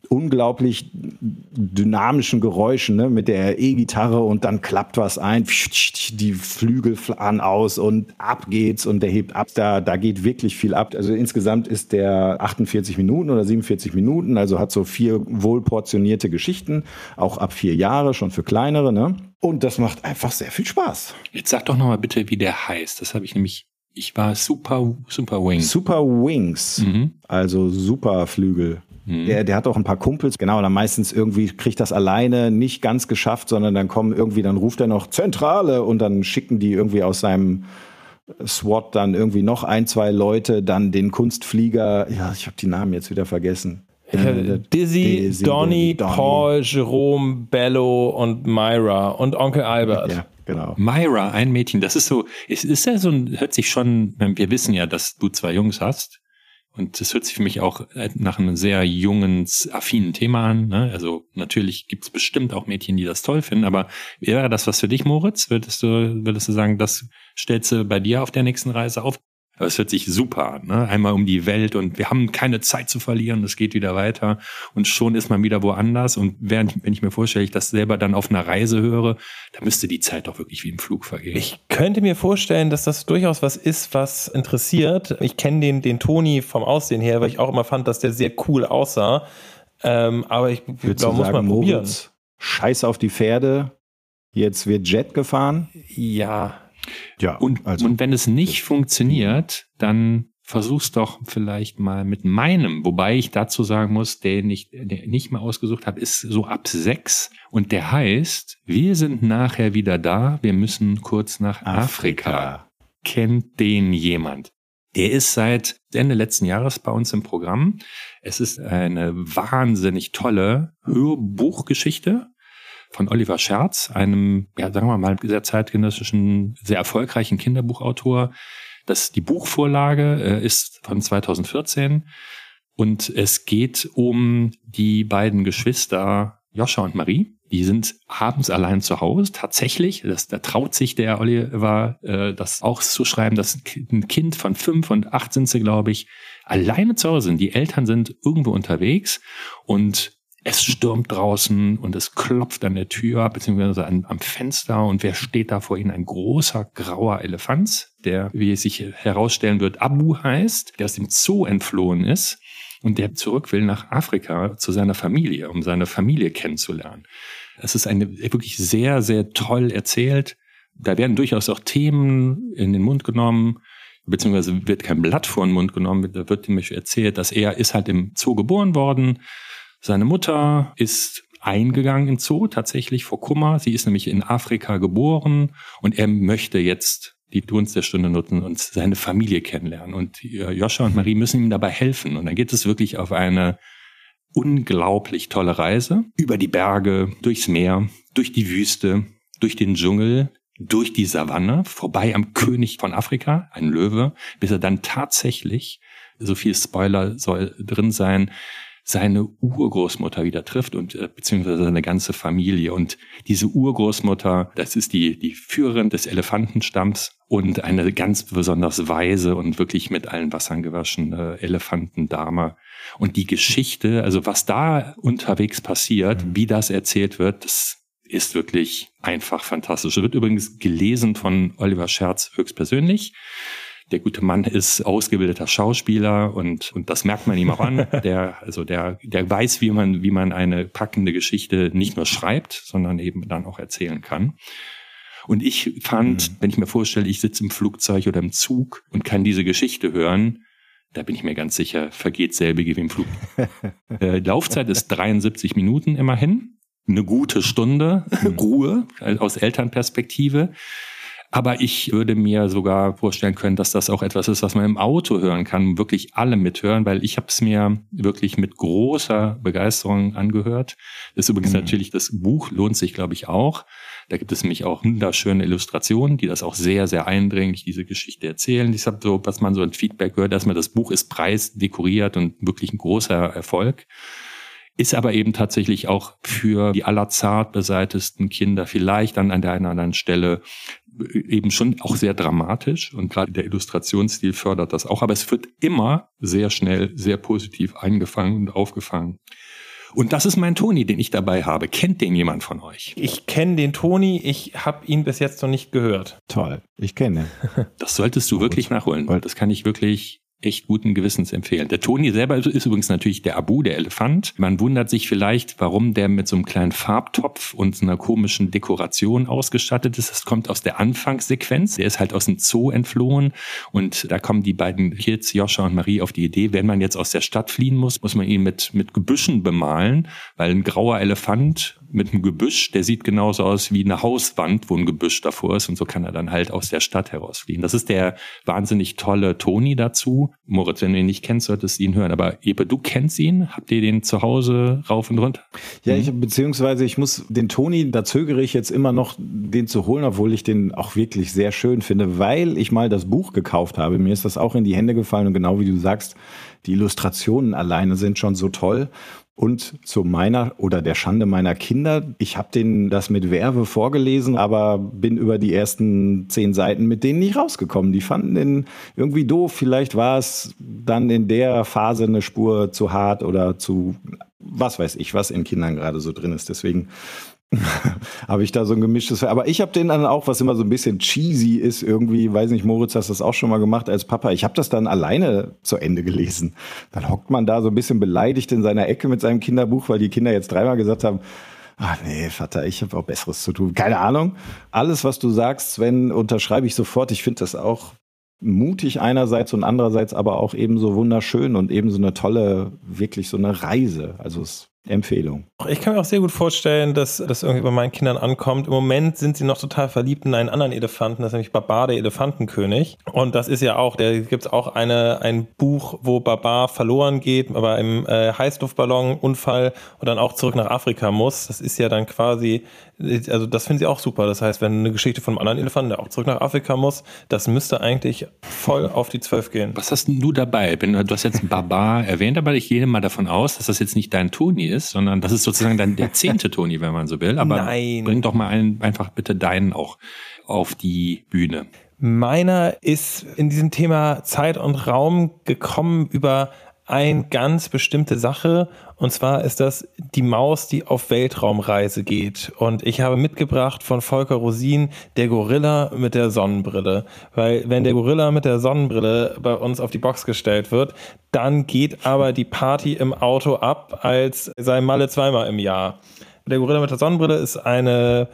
unglaublich dynamischen Geräuschen, ne? mit der E-Gitarre und dann klappt was ein, die Flügel fahren aus und ab geht's und der hebt ab. Da, da geht wirklich viel ab. Also insgesamt ist der 48 Minuten oder 47 Minuten, also hat so vier wohlportionierte Geschichten, auch ab vier Jahre, schon für kleinere. Ne? Und das macht einfach sehr viel Spaß. Jetzt sag doch nochmal bitte, wie der heißt. Das habe ich nämlich ich war Super, Super Wings. Super Wings, mhm. also Superflügel. Mhm. Der, der hat auch ein paar Kumpels, genau, dann meistens irgendwie kriegt das alleine nicht ganz geschafft, sondern dann kommen irgendwie, dann ruft er noch Zentrale und dann schicken die irgendwie aus seinem SWAT dann irgendwie noch ein, zwei Leute, dann den Kunstflieger, ja, ich habe die Namen jetzt wieder vergessen. Hatte Dizzy, Dizzy, Donny, Donny. Paul, Jerome, Bello und Myra und Onkel Albert. Ja, genau. Myra, ein Mädchen, das ist so, es ist ja so ein, hört sich schon, wir wissen ja, dass du zwei Jungs hast. Und das hört sich für mich auch nach einem sehr jungen, affinen Thema an. Ne? Also natürlich gibt es bestimmt auch Mädchen, die das toll finden, aber wäre das was für dich, Moritz? Würdest du, würdest du sagen, das stellst du bei dir auf der nächsten Reise auf? Aber es hört sich super an. Ne? Einmal um die Welt und wir haben keine Zeit zu verlieren, es geht wieder weiter und schon ist man wieder woanders. Und während, wenn ich mir vorstelle, ich das selber dann auf einer Reise höre, da müsste die Zeit doch wirklich wie im Flug vergehen. Ich könnte mir vorstellen, dass das durchaus was ist, was interessiert. Ich kenne den, den Toni vom Aussehen her, weil ich auch immer fand, dass der sehr cool aussah. Ähm, aber ich glaube, muss sagen, man probieren. Moritz, scheiß auf die Pferde, jetzt wird Jet gefahren? Ja, Ja, Und, also und wenn es nicht funktioniert, dann versuch's doch vielleicht mal mit meinem, wobei ich dazu sagen muss, den ich der nicht mehr ausgesucht habe, ist so ab sechs und der heißt, wir sind nachher wieder da, wir müssen kurz nach Afrika. Kennt den jemand? Der ist seit Ende letzten Jahres bei uns im Programm. Es ist eine wahnsinnig tolle Hörbuchgeschichte von Oliver Scherz, einem, ja, sagen wir mal, sehr zeitgenössischen, sehr erfolgreichen Kinderbuchautor. Das, die Buchvorlage äh, ist von 2014 und es geht um die beiden Geschwister Joscha und Marie. Die sind abends allein zu Hause. Tatsächlich, das, da traut sich der Oliver, äh, das auch zu schreiben, dass ein Kind von fünf und acht sind sie, glaube ich, alleine zu Hause sind. Die Eltern sind irgendwo unterwegs und es stürmt draußen und es klopft an der Tür beziehungsweise am Fenster und wer steht da vor ihnen? Ein großer grauer Elefant, der, wie es sich herausstellen wird, Abu heißt, der aus dem Zoo entflohen ist und der zurück will nach Afrika zu seiner Familie, um seine Familie kennenzulernen. Es ist eine wirklich sehr, sehr toll erzählt. Da werden durchaus auch Themen in den Mund genommen, beziehungsweise wird kein Blatt vor den Mund genommen. Da wird nämlich erzählt, dass er ist halt im Zoo geboren worden. Seine Mutter ist eingegangen im Zoo, tatsächlich vor Kummer. Sie ist nämlich in Afrika geboren und er möchte jetzt die Gunst der Stunde nutzen und seine Familie kennenlernen. Und äh, Joscha und Marie müssen ihm dabei helfen. Und dann geht es wirklich auf eine unglaublich tolle Reise über die Berge, durchs Meer, durch die Wüste, durch den Dschungel, durch die Savanne, vorbei am König von Afrika, ein Löwe, bis er dann tatsächlich, so viel Spoiler soll drin sein, seine Urgroßmutter wieder trifft und äh, beziehungsweise seine ganze Familie. Und diese Urgroßmutter, das ist die, die Führerin des Elefantenstamms und eine ganz besonders weise und wirklich mit allen Wassern gewaschene Elefantendame. Und die Geschichte, also was da unterwegs passiert, wie das erzählt wird, das ist wirklich einfach fantastisch. Es wird übrigens gelesen von Oliver Scherz höchstpersönlich. Der gute Mann ist ausgebildeter Schauspieler und, und das merkt man ihm auch an. Der, also der, der weiß, wie man, wie man eine packende Geschichte nicht nur schreibt, sondern eben dann auch erzählen kann. Und ich fand, Mhm. wenn ich mir vorstelle, ich sitze im Flugzeug oder im Zug und kann diese Geschichte hören, da bin ich mir ganz sicher, vergeht selbige wie im Flug. äh, Laufzeit ist 73 Minuten immerhin. Eine gute Stunde Ruhe äh, aus Elternperspektive. Aber ich würde mir sogar vorstellen können, dass das auch etwas ist, was man im Auto hören kann, wirklich alle mithören, weil ich habe es mir wirklich mit großer Begeisterung angehört. Das ist übrigens Mhm. natürlich, das Buch lohnt sich, glaube ich, auch. Da gibt es nämlich auch wunderschöne Illustrationen, die das auch sehr, sehr eindringlich diese Geschichte erzählen. Ich habe so, was man so ein Feedback gehört, dass man das Buch ist preisdekoriert und wirklich ein großer Erfolg. Ist aber eben tatsächlich auch für die allerzart beseitigsten Kinder vielleicht dann an der einen oder anderen Stelle eben schon auch sehr dramatisch und gerade der Illustrationsstil fördert das auch, aber es wird immer sehr schnell, sehr positiv eingefangen und aufgefangen. Und das ist mein Toni, den ich dabei habe. Kennt den jemand von euch? Ich kenne den Toni, ich habe ihn bis jetzt noch nicht gehört. Toll, ich kenne. Das solltest du wirklich nachholen. Das kann ich wirklich echt guten Gewissens empfehlen. Der Toni selber ist übrigens natürlich der Abu, der Elefant. Man wundert sich vielleicht, warum der mit so einem kleinen Farbtopf und einer komischen Dekoration ausgestattet ist. Das kommt aus der Anfangssequenz. Der ist halt aus dem Zoo entflohen und da kommen die beiden Kids, Joscha und Marie, auf die Idee, wenn man jetzt aus der Stadt fliehen muss, muss man ihn mit, mit Gebüschen bemalen, weil ein grauer Elefant mit einem Gebüsch, der sieht genauso aus wie eine Hauswand, wo ein Gebüsch davor ist und so kann er dann halt aus der Stadt herausfliegen. Das ist der wahnsinnig tolle Toni dazu. Moritz, wenn du ihn nicht kennst, solltest du ihn hören. Aber Epe, du kennst ihn? Habt ihr den zu Hause rauf und runter? Ja, ich, beziehungsweise ich muss den Toni, da zögere ich jetzt immer noch, den zu holen, obwohl ich den auch wirklich sehr schön finde, weil ich mal das Buch gekauft habe. Mir ist das auch in die Hände gefallen und genau wie du sagst, die Illustrationen alleine sind schon so toll. Und zu meiner oder der Schande meiner Kinder, ich habe denen das mit Werbe vorgelesen, aber bin über die ersten zehn Seiten mit denen nicht rausgekommen. Die fanden den irgendwie doof. Vielleicht war es dann in der Phase eine Spur zu hart oder zu was weiß ich, was in Kindern gerade so drin ist. Deswegen habe ich da so ein gemischtes. Aber ich habe den dann auch, was immer so ein bisschen cheesy ist, irgendwie, weiß nicht, Moritz, hast das auch schon mal gemacht als Papa. Ich habe das dann alleine zu Ende gelesen. Dann hockt man da so ein bisschen beleidigt in seiner Ecke mit seinem Kinderbuch, weil die Kinder jetzt dreimal gesagt haben, Ach nee, Vater, ich habe auch Besseres zu tun. Keine Ahnung. Alles, was du sagst, Sven, unterschreibe ich sofort. Ich finde das auch mutig einerseits und andererseits aber auch ebenso wunderschön und ebenso eine tolle, wirklich so eine Reise. Also es Empfehlung. Ich kann mir auch sehr gut vorstellen, dass das irgendwie bei meinen Kindern ankommt. Im Moment sind sie noch total verliebt in einen anderen Elefanten, das ist nämlich Babar, der Elefantenkönig. Und das ist ja auch, da gibt es auch eine, ein Buch, wo Babar verloren geht, aber im äh, Heißluftballonunfall und dann auch zurück nach Afrika muss. Das ist ja dann quasi, also das finden sie auch super. Das heißt, wenn eine Geschichte von einem anderen Elefanten, der auch zurück nach Afrika muss, das müsste eigentlich voll auf die Zwölf gehen. Was hast denn du dabei? Du hast jetzt einen Babar erwähnt, aber ich gehe mal davon aus, dass das jetzt nicht dein Toni ist, sondern das ist sozusagen dann der zehnte Toni, wenn man so will. Aber Nein. bring doch mal einen, einfach bitte deinen auch auf die Bühne. Meiner ist in diesem Thema Zeit und Raum gekommen über eine ganz bestimmte Sache. Und zwar ist das die Maus, die auf Weltraumreise geht. Und ich habe mitgebracht von Volker Rosin der Gorilla mit der Sonnenbrille. Weil wenn der Gorilla mit der Sonnenbrille bei uns auf die Box gestellt wird, dann geht aber die Party im Auto ab, als sei Malle zweimal im Jahr. Der Gorilla mit der Sonnenbrille ist eine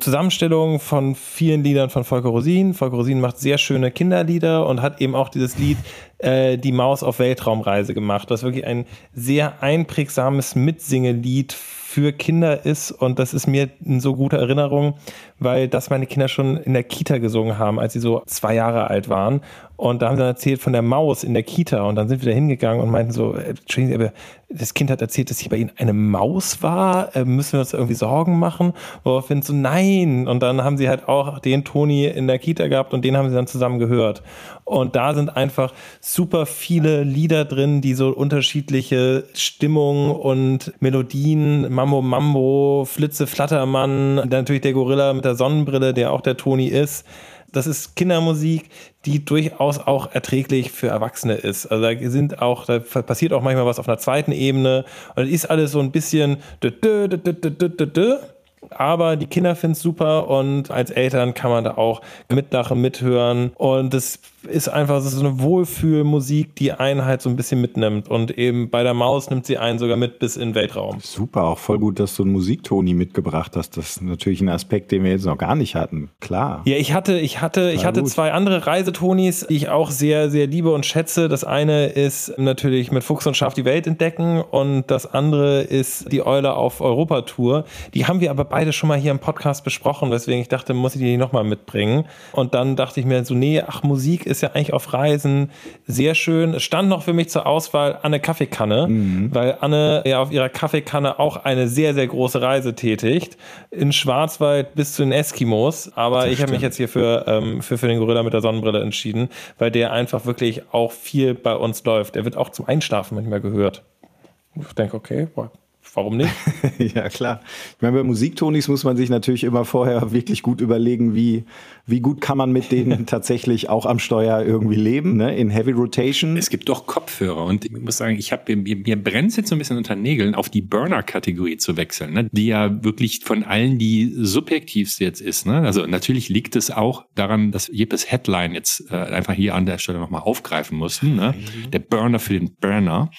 Zusammenstellung von vielen Liedern von Volker Rosin. Volker Rosin macht sehr schöne Kinderlieder und hat eben auch dieses Lied äh, Die Maus auf Weltraumreise gemacht, was wirklich ein sehr einprägsames Mitsingelied für Kinder ist und das ist mir in so guter Erinnerung, weil das meine Kinder schon in der Kita gesungen haben, als sie so zwei Jahre alt waren und da haben sie dann erzählt von der Maus in der Kita und dann sind wir da hingegangen und meinten so, äh, aber das Kind hat erzählt, dass hier bei ihnen eine Maus war, äh, müssen wir uns irgendwie Sorgen machen? Woraufhin so, nein. Und dann haben sie halt auch den Toni in der Kita gehabt und den haben sie dann zusammen gehört. Und da sind einfach super viele Lieder drin, die so unterschiedliche Stimmungen und Melodien, Mambo Mambo, Flitze Flattermann, natürlich der Gorilla mit der Sonnenbrille, der auch der Toni ist. Das ist Kindermusik, die durchaus auch erträglich für Erwachsene ist. Also da sind auch, da passiert auch manchmal was auf einer zweiten Ebene. Und es ist alles so ein bisschen aber die Kinder finden es super und als Eltern kann man da auch mitlachen, mithören. Und es ist einfach so eine Wohlfühlmusik, die einen halt so ein bisschen mitnimmt und eben bei der Maus nimmt sie einen sogar mit bis in den Weltraum. Super, auch voll gut, dass du einen Musiktoni mitgebracht hast. Das ist natürlich ein Aspekt, den wir jetzt noch gar nicht hatten. Klar. Ja, ich hatte, ich hatte, ich hatte zwei andere Reisetonis, die ich auch sehr, sehr liebe und schätze. Das eine ist natürlich mit Fuchs und Schaf die Welt entdecken und das andere ist die Eule auf Europatour. Die haben wir aber beide schon mal hier im Podcast besprochen, weswegen ich dachte, muss ich die nochmal mitbringen. Und dann dachte ich mir so, nee, ach, Musik ist ja eigentlich auf Reisen sehr schön. Es stand noch für mich zur Auswahl Anne Kaffeekanne, mhm. weil Anne ja auf ihrer Kaffeekanne auch eine sehr, sehr große Reise tätigt. In Schwarzwald bis zu den Eskimos. Aber das ich habe mich jetzt hier für, ähm, für, für den Gorilla mit der Sonnenbrille entschieden, weil der einfach wirklich auch viel bei uns läuft. Der wird auch zum Einschlafen manchmal gehört. Ich denke, okay, Warum nicht? ja, klar. Ich meine, bei Musiktonis muss man sich natürlich immer vorher wirklich gut überlegen, wie, wie gut kann man mit denen tatsächlich auch am Steuer irgendwie leben, ne? in Heavy Rotation. Es gibt doch Kopfhörer und ich muss sagen, ich habe mir, mir brennt jetzt so ein bisschen unter Nägeln, auf die Burner-Kategorie zu wechseln, ne? die ja wirklich von allen die subjektivste jetzt ist. Ne? Also natürlich liegt es auch daran, dass Jeppes Headline jetzt äh, einfach hier an der Stelle nochmal aufgreifen mussten. Ne? Der Burner für den Burner.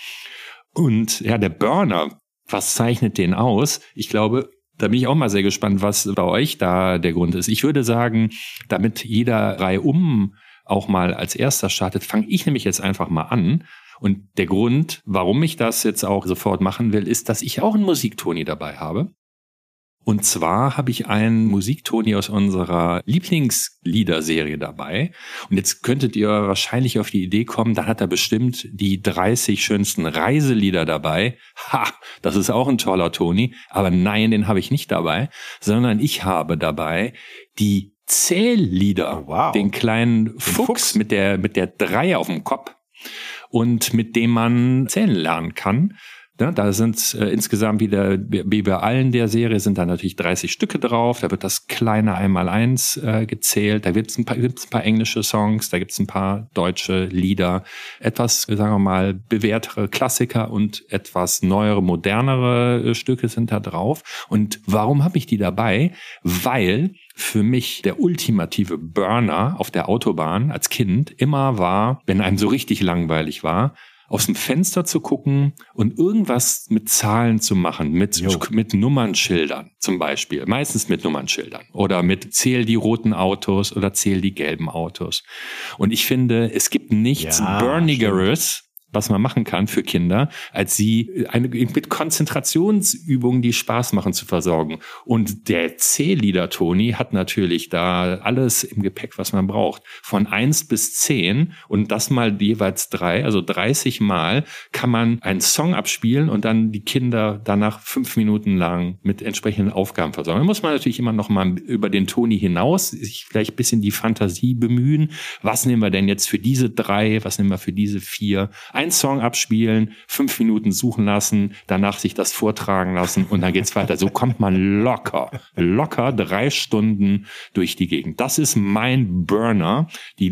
Und ja, der Burner was zeichnet den aus? Ich glaube, da bin ich auch mal sehr gespannt, was bei euch da der Grund ist. Ich würde sagen, damit jeder Reihe um auch mal als erster startet, fange ich nämlich jetzt einfach mal an. Und der Grund, warum ich das jetzt auch sofort machen will, ist, dass ich auch einen Musiktoni dabei habe. Und zwar habe ich einen Musiktoni aus unserer Lieblingsliederserie dabei. Und jetzt könntet ihr wahrscheinlich auf die Idee kommen, da hat er bestimmt die 30 schönsten Reiselieder dabei. Ha, das ist auch ein toller Toni. Aber nein, den habe ich nicht dabei, sondern ich habe dabei die Zähllieder. Oh, wow. Den kleinen Fuchs, Fuchs. mit der, mit der drei auf dem Kopf und mit dem man zählen lernen kann. Ja, da sind äh, insgesamt wieder, wie bei allen der Serie, sind da natürlich 30 Stücke drauf. Da wird das kleine Einmaleins äh, gezählt. Da gibt's ein, paar, gibt's ein paar englische Songs, da gibt's ein paar deutsche Lieder. Etwas, sagen wir mal, bewährtere Klassiker und etwas neuere, modernere äh, Stücke sind da drauf. Und warum habe ich die dabei? Weil für mich der ultimative Burner auf der Autobahn als Kind immer war, wenn einem so richtig langweilig war, aus dem Fenster zu gucken und irgendwas mit Zahlen zu machen, mit, Jo. mit Nummernschildern zum Beispiel. Meistens mit Nummernschildern. Oder mit zähl die roten Autos oder zähl die gelben Autos. Und ich finde, es gibt nichts Ja, Burnigeres, was man machen kann für Kinder, als sie eine, mit Konzentrationsübungen, die Spaß machen, zu versorgen. Und der C-Leader Toni hat natürlich da alles im Gepäck, was man braucht. Von eins bis zehn und das mal jeweils drei, also 30 Mal kann man einen Song abspielen und dann die Kinder danach fünf Minuten lang mit entsprechenden Aufgaben versorgen. Da muss man natürlich immer noch mal über den Toni hinaus sich vielleicht ein bisschen die Fantasie bemühen. Was nehmen wir denn jetzt für diese drei? Was nehmen wir für diese vier? Song abspielen, fünf Minuten suchen lassen, danach sich das vortragen lassen und dann geht's weiter. So kommt man locker, locker drei Stunden durch die Gegend. Das ist mein Burner, die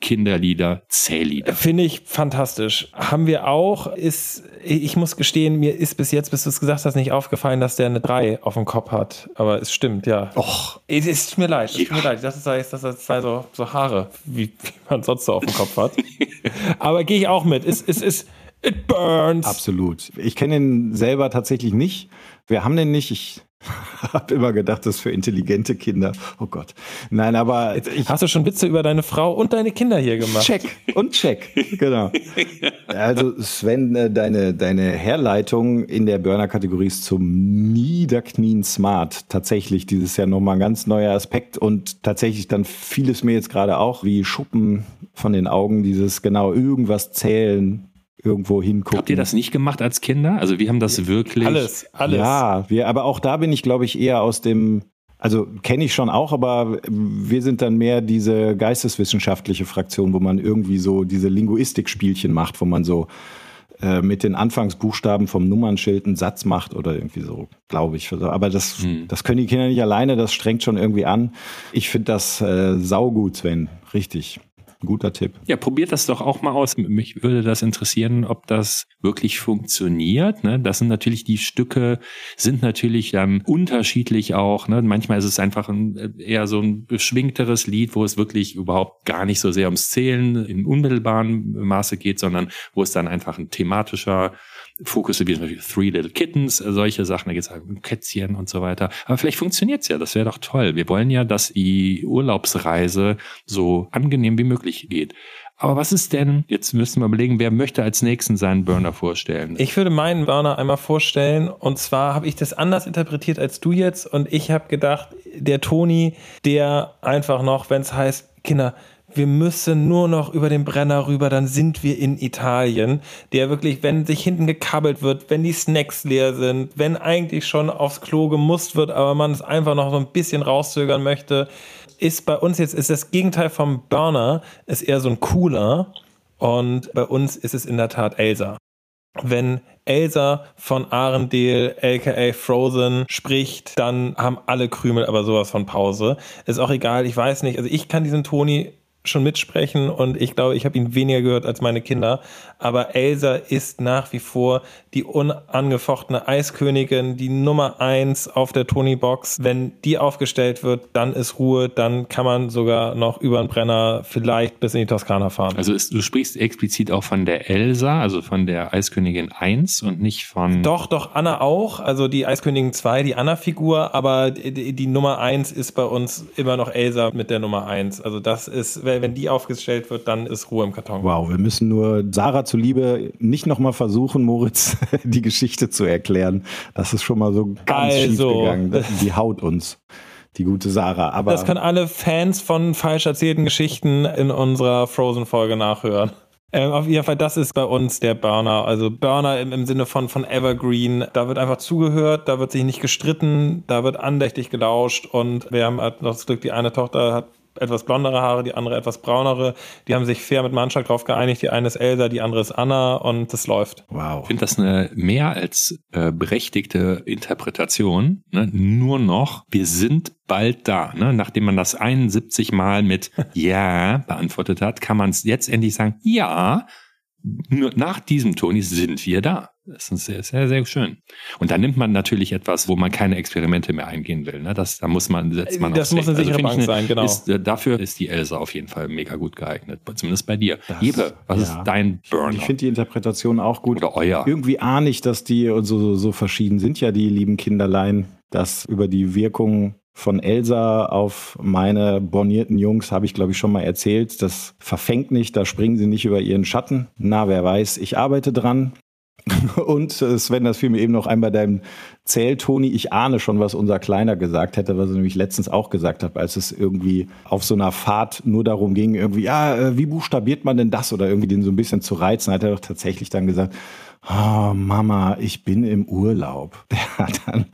Lieblingskinderlieder, Zähllieder. Finde ich fantastisch. Haben wir auch, ist, ich muss gestehen, mir ist bis jetzt, bis du es gesagt hast, nicht aufgefallen, dass der eine 3 auf dem Kopf hat. Aber es stimmt, ja. Och, Es es tut mir leid, es tut mir Ja. leid. Das ist, das ist, das ist so, so Haare, wie, wie man sonst so auf dem Kopf hat. Aber gehe ich auch mit. Es, es ist, it burns. absolut. Ich kenne ihn selber tatsächlich nicht. Wir haben den nicht. Ich habe immer gedacht, das ist für intelligente Kinder. Oh Gott. Nein, aber ich Hast du schon Witze über deine Frau und deine Kinder hier gemacht? check und check. Genau. Also Sven, äh, deine, deine Herleitung in der Burner-Kategorie ist zum Niederknien smart. Tatsächlich dieses Jahr nochmal ein ganz neuer Aspekt und tatsächlich dann fiel es mir jetzt gerade auch wie Schuppen von den Augen, dieses genau irgendwas zählen, irgendwo hingucken. Habt ihr das nicht gemacht als Kinder? Also wir haben das wirklich. Alles, alles. Ja, wir, aber auch da bin ich, glaube ich, eher aus dem, also kenne ich schon auch, aber wir sind dann mehr diese geisteswissenschaftliche Fraktion, wo man irgendwie so diese Linguistik-Spielchen macht, wo man so äh, mit den Anfangsbuchstaben vom Nummernschild einen Satz macht oder irgendwie so, glaube ich. Aber das, das können die Kinder nicht alleine, das strengt schon irgendwie an. Ich finde das äh, saugut, Sven. Richtig. Ein guter Tipp. Ja, probiert das doch auch mal aus. Mich würde das interessieren, ob das wirklich funktioniert. Ne? Das sind natürlich die Stücke, sind natürlich dann unterschiedlich auch. Ne? Manchmal ist es einfach ein, eher so ein beschwingteres Lied, wo es wirklich überhaupt gar nicht so sehr ums Zählen in unmittelbaren Maße geht, sondern wo es dann einfach ein thematischer Fokus ist, wie zum Beispiel Three Little Kittens, solche Sachen, da geht es halt um Kätzchen und so weiter. Aber vielleicht funktioniert's ja, das wäre doch toll. Wir wollen ja, dass die Urlaubsreise so angenehm wie möglich geht. Aber was ist denn, jetzt müssen wir überlegen, wer möchte als nächsten seinen Burner vorstellen? Ich würde meinen Burner einmal vorstellen und zwar habe ich das anders interpretiert als du jetzt und ich habe gedacht, der Toni, der einfach noch, wenn es heißt, Kinder, wir müssen nur noch über den Brenner rüber, dann sind wir in Italien. Der wirklich, wenn sich hinten gekabbelt wird, wenn die Snacks leer sind, wenn eigentlich schon aufs Klo gemusst wird, aber man es einfach noch so ein bisschen rauszögern möchte, ist bei uns jetzt, ist das Gegenteil vom Burner, ist eher so ein Cooler. Und bei uns ist es in der Tat Elsa wenn Elsa von Arendelle, aka Frozen, spricht, dann haben alle Krümel aber sowas von Pause. Ist auch egal, ich weiß nicht. Also ich kann diesen Toni schon mitsprechen und ich glaube, ich habe ihn weniger gehört als meine Kinder. Aber Elsa ist nach wie vor die unangefochtene Eiskönigin, die Nummer eins auf der Tony-Box. Wenn die aufgestellt wird, dann ist Ruhe, dann kann man sogar noch über den Brenner vielleicht bis in die Toskana fahren. Also ist, du sprichst explizit auch von der Elsa, also von der Eiskönigin 1 und nicht von... Doch, doch, Anna auch. Also die Eiskönigin 2, die Anna-Figur, aber die, die Nummer 1 ist bei uns immer noch Elsa mit der Nummer 1. Also das ist, wenn die aufgestellt wird, dann ist Ruhe im Karton. Wow, wir müssen nur Sarah zuliebe nicht nochmal versuchen, Moritz die Geschichte zu erklären. Das ist schon mal so ganz Also. schief gegangen. Die haut uns, die gute Sarah. Aber Das kann alle Fans von falsch erzählten Geschichten in unserer Frozen-Folge nachhören. Ähm, auf jeden Fall, das ist bei uns der Burner. Also Burner im, im Sinne von, von Evergreen. Da wird einfach zugehört, da wird sich nicht gestritten, da wird andächtig gelauscht und wir haben halt noch das Glück, die eine Tochter hat etwas blondere Haare, die andere etwas braunere. Die haben sich fair mit Mannschaft drauf geeinigt. Die eine ist Elsa, die andere ist Anna und das läuft. wow. Ich finde das eine mehr als äh, berechtigte Interpretation. Ne? Nur noch, wir sind bald da. Ne? Nachdem man das 71 Mal mit Ja beantwortet hat, kann man es jetzt endlich sagen, ja, nur nach diesem Toni sind wir da. Das ist sehr, sehr, sehr schön. Und da nimmt man natürlich etwas, wo man keine Experimente mehr eingehen will. Ne? Das, da muss man, setzt man Das muss eine Recht. sichere ich Bank sein, genau. Ist, äh, dafür ist die Elsa auf jeden Fall mega gut geeignet. Zumindest bei dir. Das- Jebe, was ja. ist dein Burner? Ich finde die Interpretation auch gut. Oder euer. Irgendwie ahne ich, dass die so, so, so verschieden sind ja die lieben Kinderlein, dass über die Wirkung von Elsa auf meine bornierten Jungs habe ich, glaube ich, schon mal erzählt. Das verfängt nicht, da springen sie nicht über ihren Schatten. Na, wer weiß, ich arbeite dran. Und äh, Sven, das fiel mir eben noch ein bei deinem Zähltoni. Ich ahne schon, was unser Kleiner gesagt hätte, was er nämlich letztens auch gesagt hat, als es irgendwie auf so einer Fahrt nur darum ging, irgendwie, ja, äh, wie buchstabiert man denn das? Oder irgendwie den so ein bisschen zu reizen, hat er doch tatsächlich dann gesagt, oh, Mama, ich bin im Urlaub. Der hat dann,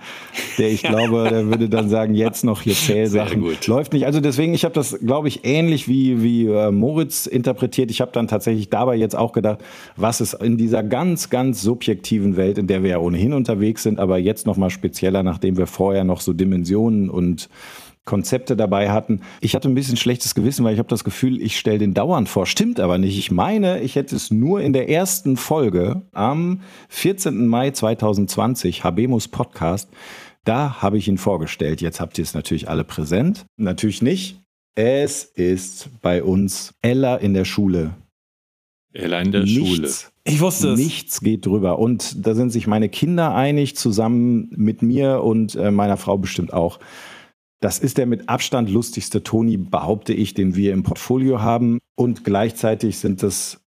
der, ich glaube, der würde dann sagen, jetzt noch hier Zählsachen. Läuft nicht. Also deswegen, ich habe das, glaube ich, ähnlich wie, wie äh, Moritz interpretiert. Ich habe dann tatsächlich dabei jetzt auch gedacht, was ist in dieser ganz, ganz subjektiven Welt, in der wir ja ohnehin unterwegs sind, aber jetzt noch mal spezieller, nachdem wir vorher noch so Dimensionen und Konzepte dabei hatten. Ich hatte ein bisschen schlechtes Gewissen, weil ich habe das Gefühl, ich stelle den dauernd vor. Stimmt aber nicht. Ich meine, ich hätte es nur in der ersten Folge am 14. Mai 2020, Habemus Podcast, da habe ich ihn vorgestellt. Jetzt habt ihr es natürlich alle präsent. Natürlich nicht. Es ist bei uns Ella in der Schule. Ella in der Schule. Nichts Ich wusste es. Nichts geht drüber. Und da sind sich meine Kinder einig, zusammen mit mir und äh, meiner Frau bestimmt auch. Das ist der mit Abstand lustigste Toni, behaupte ich, den wir im Portfolio haben. Und gleichzeitig sind das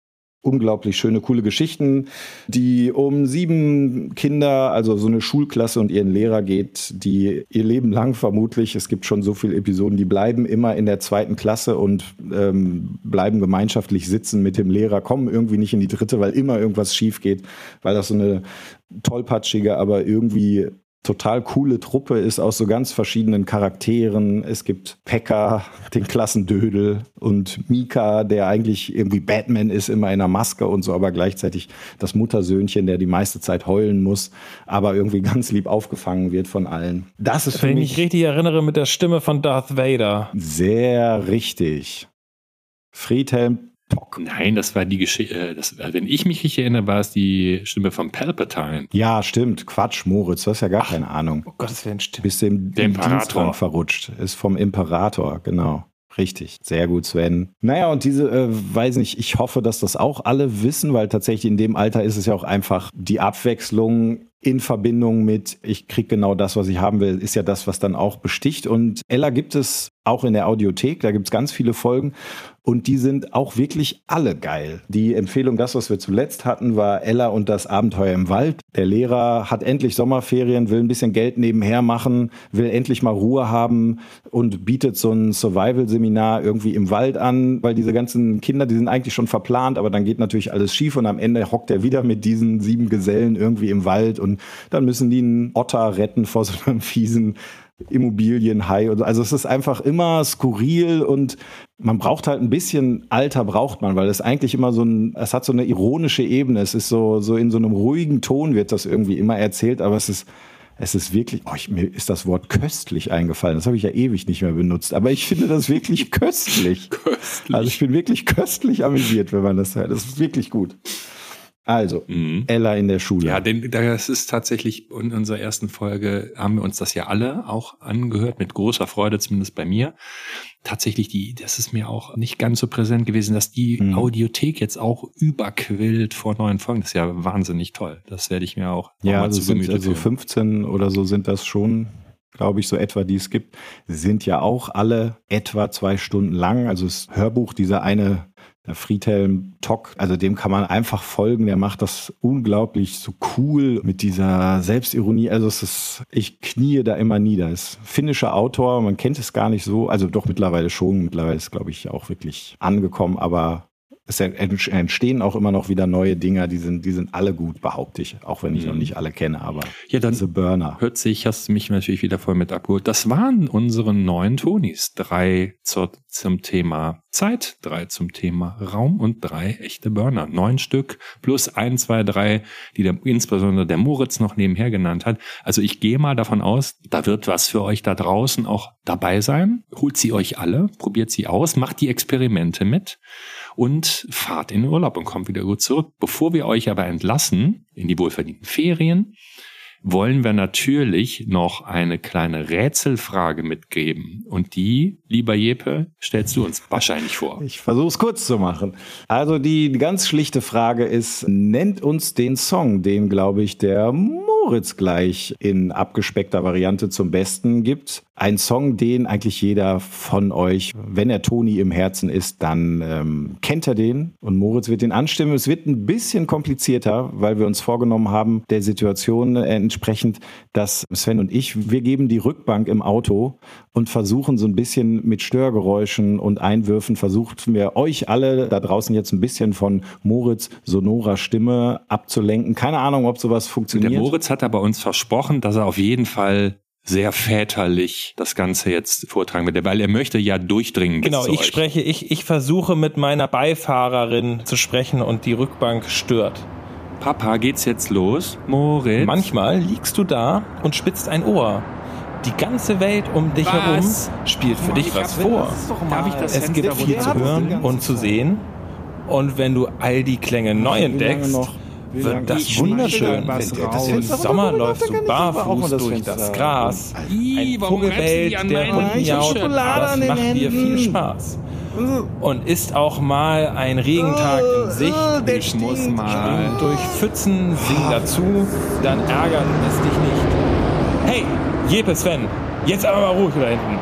unglaublich schöne, coole Geschichten, die um sieben Kinder, also so eine Schulklasse und ihren Lehrer geht, die ihr Leben lang vermutlich, es gibt schon so viele Episoden, die bleiben immer in der zweiten Klasse und ähm, bleiben gemeinschaftlich sitzen mit dem Lehrer, kommen irgendwie nicht in die dritte, weil immer irgendwas schief geht, weil das so eine tollpatschige, aber irgendwie total coole Truppe ist aus so ganz verschiedenen Charakteren. Es gibt Pekka, den Klassendödel und Mika, der eigentlich irgendwie Batman ist, immer in einer Maske und so, aber gleichzeitig das Muttersöhnchen, der die meiste Zeit heulen muss, aber irgendwie ganz lieb aufgefangen wird von allen. Das ist für Wenn ich mich mich richtig erinnere, mit der Stimme von Darth Vader. sehr richtig. Friedhelm Pock. Nein, das war die Geschichte, äh, äh, wenn ich mich richtig erinnere, war es die Stimme von Palpatine. Ja, stimmt. Quatsch, Moritz, du hast ja gar keine Ahnung. Oh Gottes Willen, stimmt. Bist im, Der im Imperator. Verrutscht. Ist vom Imperator, genau. Richtig. Sehr gut, Sven. Naja, und diese, äh, weiß nicht, ich hoffe, dass das auch alle wissen, weil tatsächlich in dem Alter ist es ja auch einfach die Abwechslung in Verbindung mit, ich krieg genau das, was ich haben will, ist ja das, was dann auch besticht. Und Ella gibt es auch in der Audiothek, da gibt es ganz viele Folgen und die sind auch wirklich alle geil. Die Empfehlung, das, was wir zuletzt hatten, war Ella und das Abenteuer im Wald. Der Lehrer hat endlich Sommerferien, will ein bisschen Geld nebenher machen, will endlich mal Ruhe haben und bietet so ein Survival-Seminar irgendwie im Wald an, weil diese ganzen Kinder, die sind eigentlich schon verplant, aber dann geht natürlich alles schief und am Ende hockt er wieder mit diesen sieben Gesellen irgendwie im Wald und dann müssen die einen Otter retten vor so einem fiesen Immobilienhai. Also es ist einfach immer skurril und man braucht halt ein bisschen Alter braucht man, weil es eigentlich immer so ein, es hat so eine ironische Ebene. Es ist so, so in so einem ruhigen Ton wird das irgendwie immer erzählt, aber es ist, es ist wirklich, oh, ich, mir ist das Wort köstlich eingefallen. Das habe ich ja ewig nicht mehr benutzt. Aber ich finde das wirklich köstlich. Köstlich. Also ich bin wirklich köstlich amüsiert, wenn man das hört. Das ist wirklich gut. Also, Mhm. Ella in der Schule. Ja, denn das ist tatsächlich in unserer ersten Folge haben wir uns das ja alle auch angehört, mit großer Freude, zumindest bei mir. Tatsächlich, die, das ist mir auch nicht ganz so präsent gewesen, dass die Mhm. Audiothek jetzt auch überquillt vor neuen Folgen. Das ist ja wahnsinnig toll. Das werde ich mir auch Ja, mal also, zu Gemüte also führen. 15 oder so sind das schon. glaube ich, so etwa, die es gibt, sind ja auch alle etwa zwei Stunden lang. Also das Hörbuch, dieser eine Friedhelm Tock, also dem kann man einfach folgen. Der macht das unglaublich so cool mit dieser Selbstironie. Also es ist, ich knie da immer nieder. Ist finnischer Autor, man kennt es gar nicht so, also doch mittlerweile schon. Mittlerweile ist, glaube ich, auch wirklich angekommen, aber es entstehen auch immer noch wieder neue Dinger, die sind, die sind alle gut, behaupte ich, auch wenn ich mhm. noch nicht alle kenne, aber ja, dann The Burner. Hört sich, hast du mich natürlich wieder voll mit abgeholt. Das waren unsere neuen Tonis. Drei zur, zum Thema Zeit, drei zum Thema Raum und drei echte Burner. Neun Stück plus ein, zwei, drei, die der, insbesondere der Moritz noch nebenher genannt hat. Also ich gehe mal davon aus, da wird was für euch da draußen auch dabei sein. Holt sie euch alle, probiert sie aus, macht die Experimente mit und fahrt in den Urlaub und kommt wieder gut zurück. Bevor wir euch aber entlassen in die wohlverdienten Ferien, wollen wir natürlich noch eine kleine Rätselfrage mitgeben. Und die, lieber Jeppe, stellst du uns wahrscheinlich vor. Ich versuche es kurz zu machen. Also die ganz schlichte Frage ist, nennt uns den Song, den, glaube ich, der Moritz gleich in abgespeckter Variante zum Besten gibt. Ein Song, den eigentlich jeder von euch, wenn er Toni im Herzen ist, dann ähm, kennt er den und Moritz wird den anstimmen. Es wird ein bisschen komplizierter, weil wir uns vorgenommen haben, der Situation entsprechend, dass Sven und ich, wir geben die Rückbank im Auto und versuchen so ein bisschen mit Störgeräuschen und Einwürfen, versuchen wir euch alle da draußen jetzt ein bisschen von Moritz sonorer Stimme abzulenken. Keine Ahnung, ob sowas funktioniert. Der Moritz hat aber uns versprochen, dass er auf jeden Fall sehr väterlich das Ganze jetzt vortragen wird, weil er möchte ja durchdringen. Genau, ich euch. spreche, ich, ich versuche mit meiner Beifahrerin zu sprechen und die Rückbank stört. Papa, geht's jetzt los? Moritz? Manchmal liegst du da und spitzt ein Ohr. Die ganze Welt um dich was? herum spielt für oh, dich was vor. Darf ich das es gibt viel zu hören und zu sehen. Und wenn du all die Klänge neu entdeckst, wird das wunderschön. Im Sommer läufst du barfuß durch das Gras. Ein Vogel bellt, der Hund miaut. Das macht dir viel Spaß. Und ist auch mal ein Regentag in Sicht. Ich muss mal durch Pfützen, sing dazu, dann ärgert es dich nicht. Hey, Jeppe Sven, jetzt aber mal ruhig da hinten.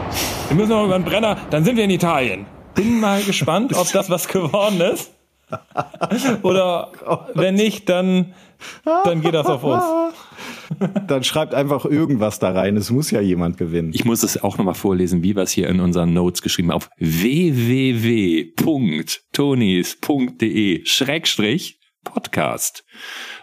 Wir müssen noch über den Brenner, dann sind wir in Italien. Bin mal gespannt, ob das was geworden ist. Oder oh wenn nicht, dann, dann geht das auf uns. Dann schreibt einfach irgendwas da rein. Es muss ja jemand gewinnen. Ich muss es auch nochmal vorlesen, wie wir es hier in unseren Notes geschrieben haben. Auf www.tonis.de Schrägstrich Podcast.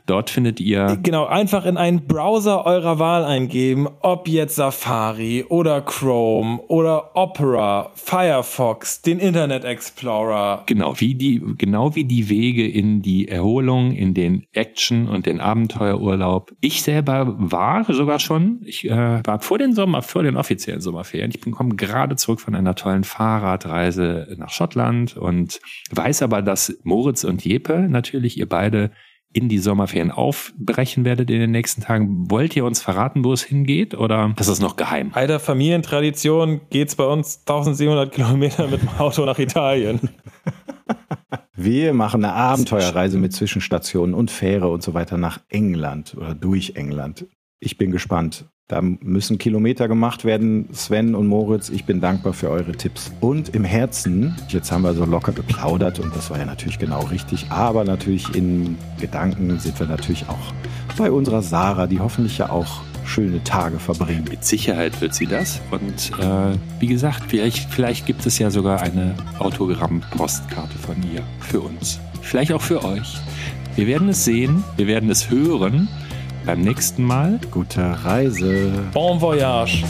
Dort findet ihr. Genau, einfach in einen Browser eurer Wahl eingeben, ob jetzt Safari oder Chrome oder Opera, Firefox, den Internet Explorer. Genau, wie die, genau wie die Wege in die Erholung, in den Action und den Abenteuerurlaub. Ich selber war sogar schon, ich äh, war vor den Sommer, vor den offiziellen Sommerferien. Ich bin komme gerade zurück von einer tollen Fahrradreise nach Schottland und weiß aber, dass Moritz und Jeppe natürlich ihr beide in die Sommerferien aufbrechen werdet in den nächsten Tagen. Wollt ihr uns verraten, wo es hingeht oder ist das noch geheim? Alter Familientradition geht's bei uns 1700 Kilometer mit dem Auto nach Italien. Wir machen eine Abenteuerreise mit Zwischenstationen und Fähre und so weiter nach England oder durch England. Ich bin gespannt. Da müssen Kilometer gemacht werden. Sven und Moritz, ich bin dankbar für eure Tipps. Und im Herzen, jetzt haben wir so locker geplaudert und das war ja natürlich genau richtig, aber natürlich in Gedanken sind wir natürlich auch bei unserer Sarah, die hoffentlich ja auch schöne Tage verbringen. Mit Sicherheit wird sie das. Und äh, wie gesagt, vielleicht, vielleicht gibt es ja sogar eine Autogramm-Postkarte von ihr für uns. Vielleicht auch für euch. Wir werden es sehen, wir werden es hören beim nächsten Mal. Gute Reise. Bon voyage.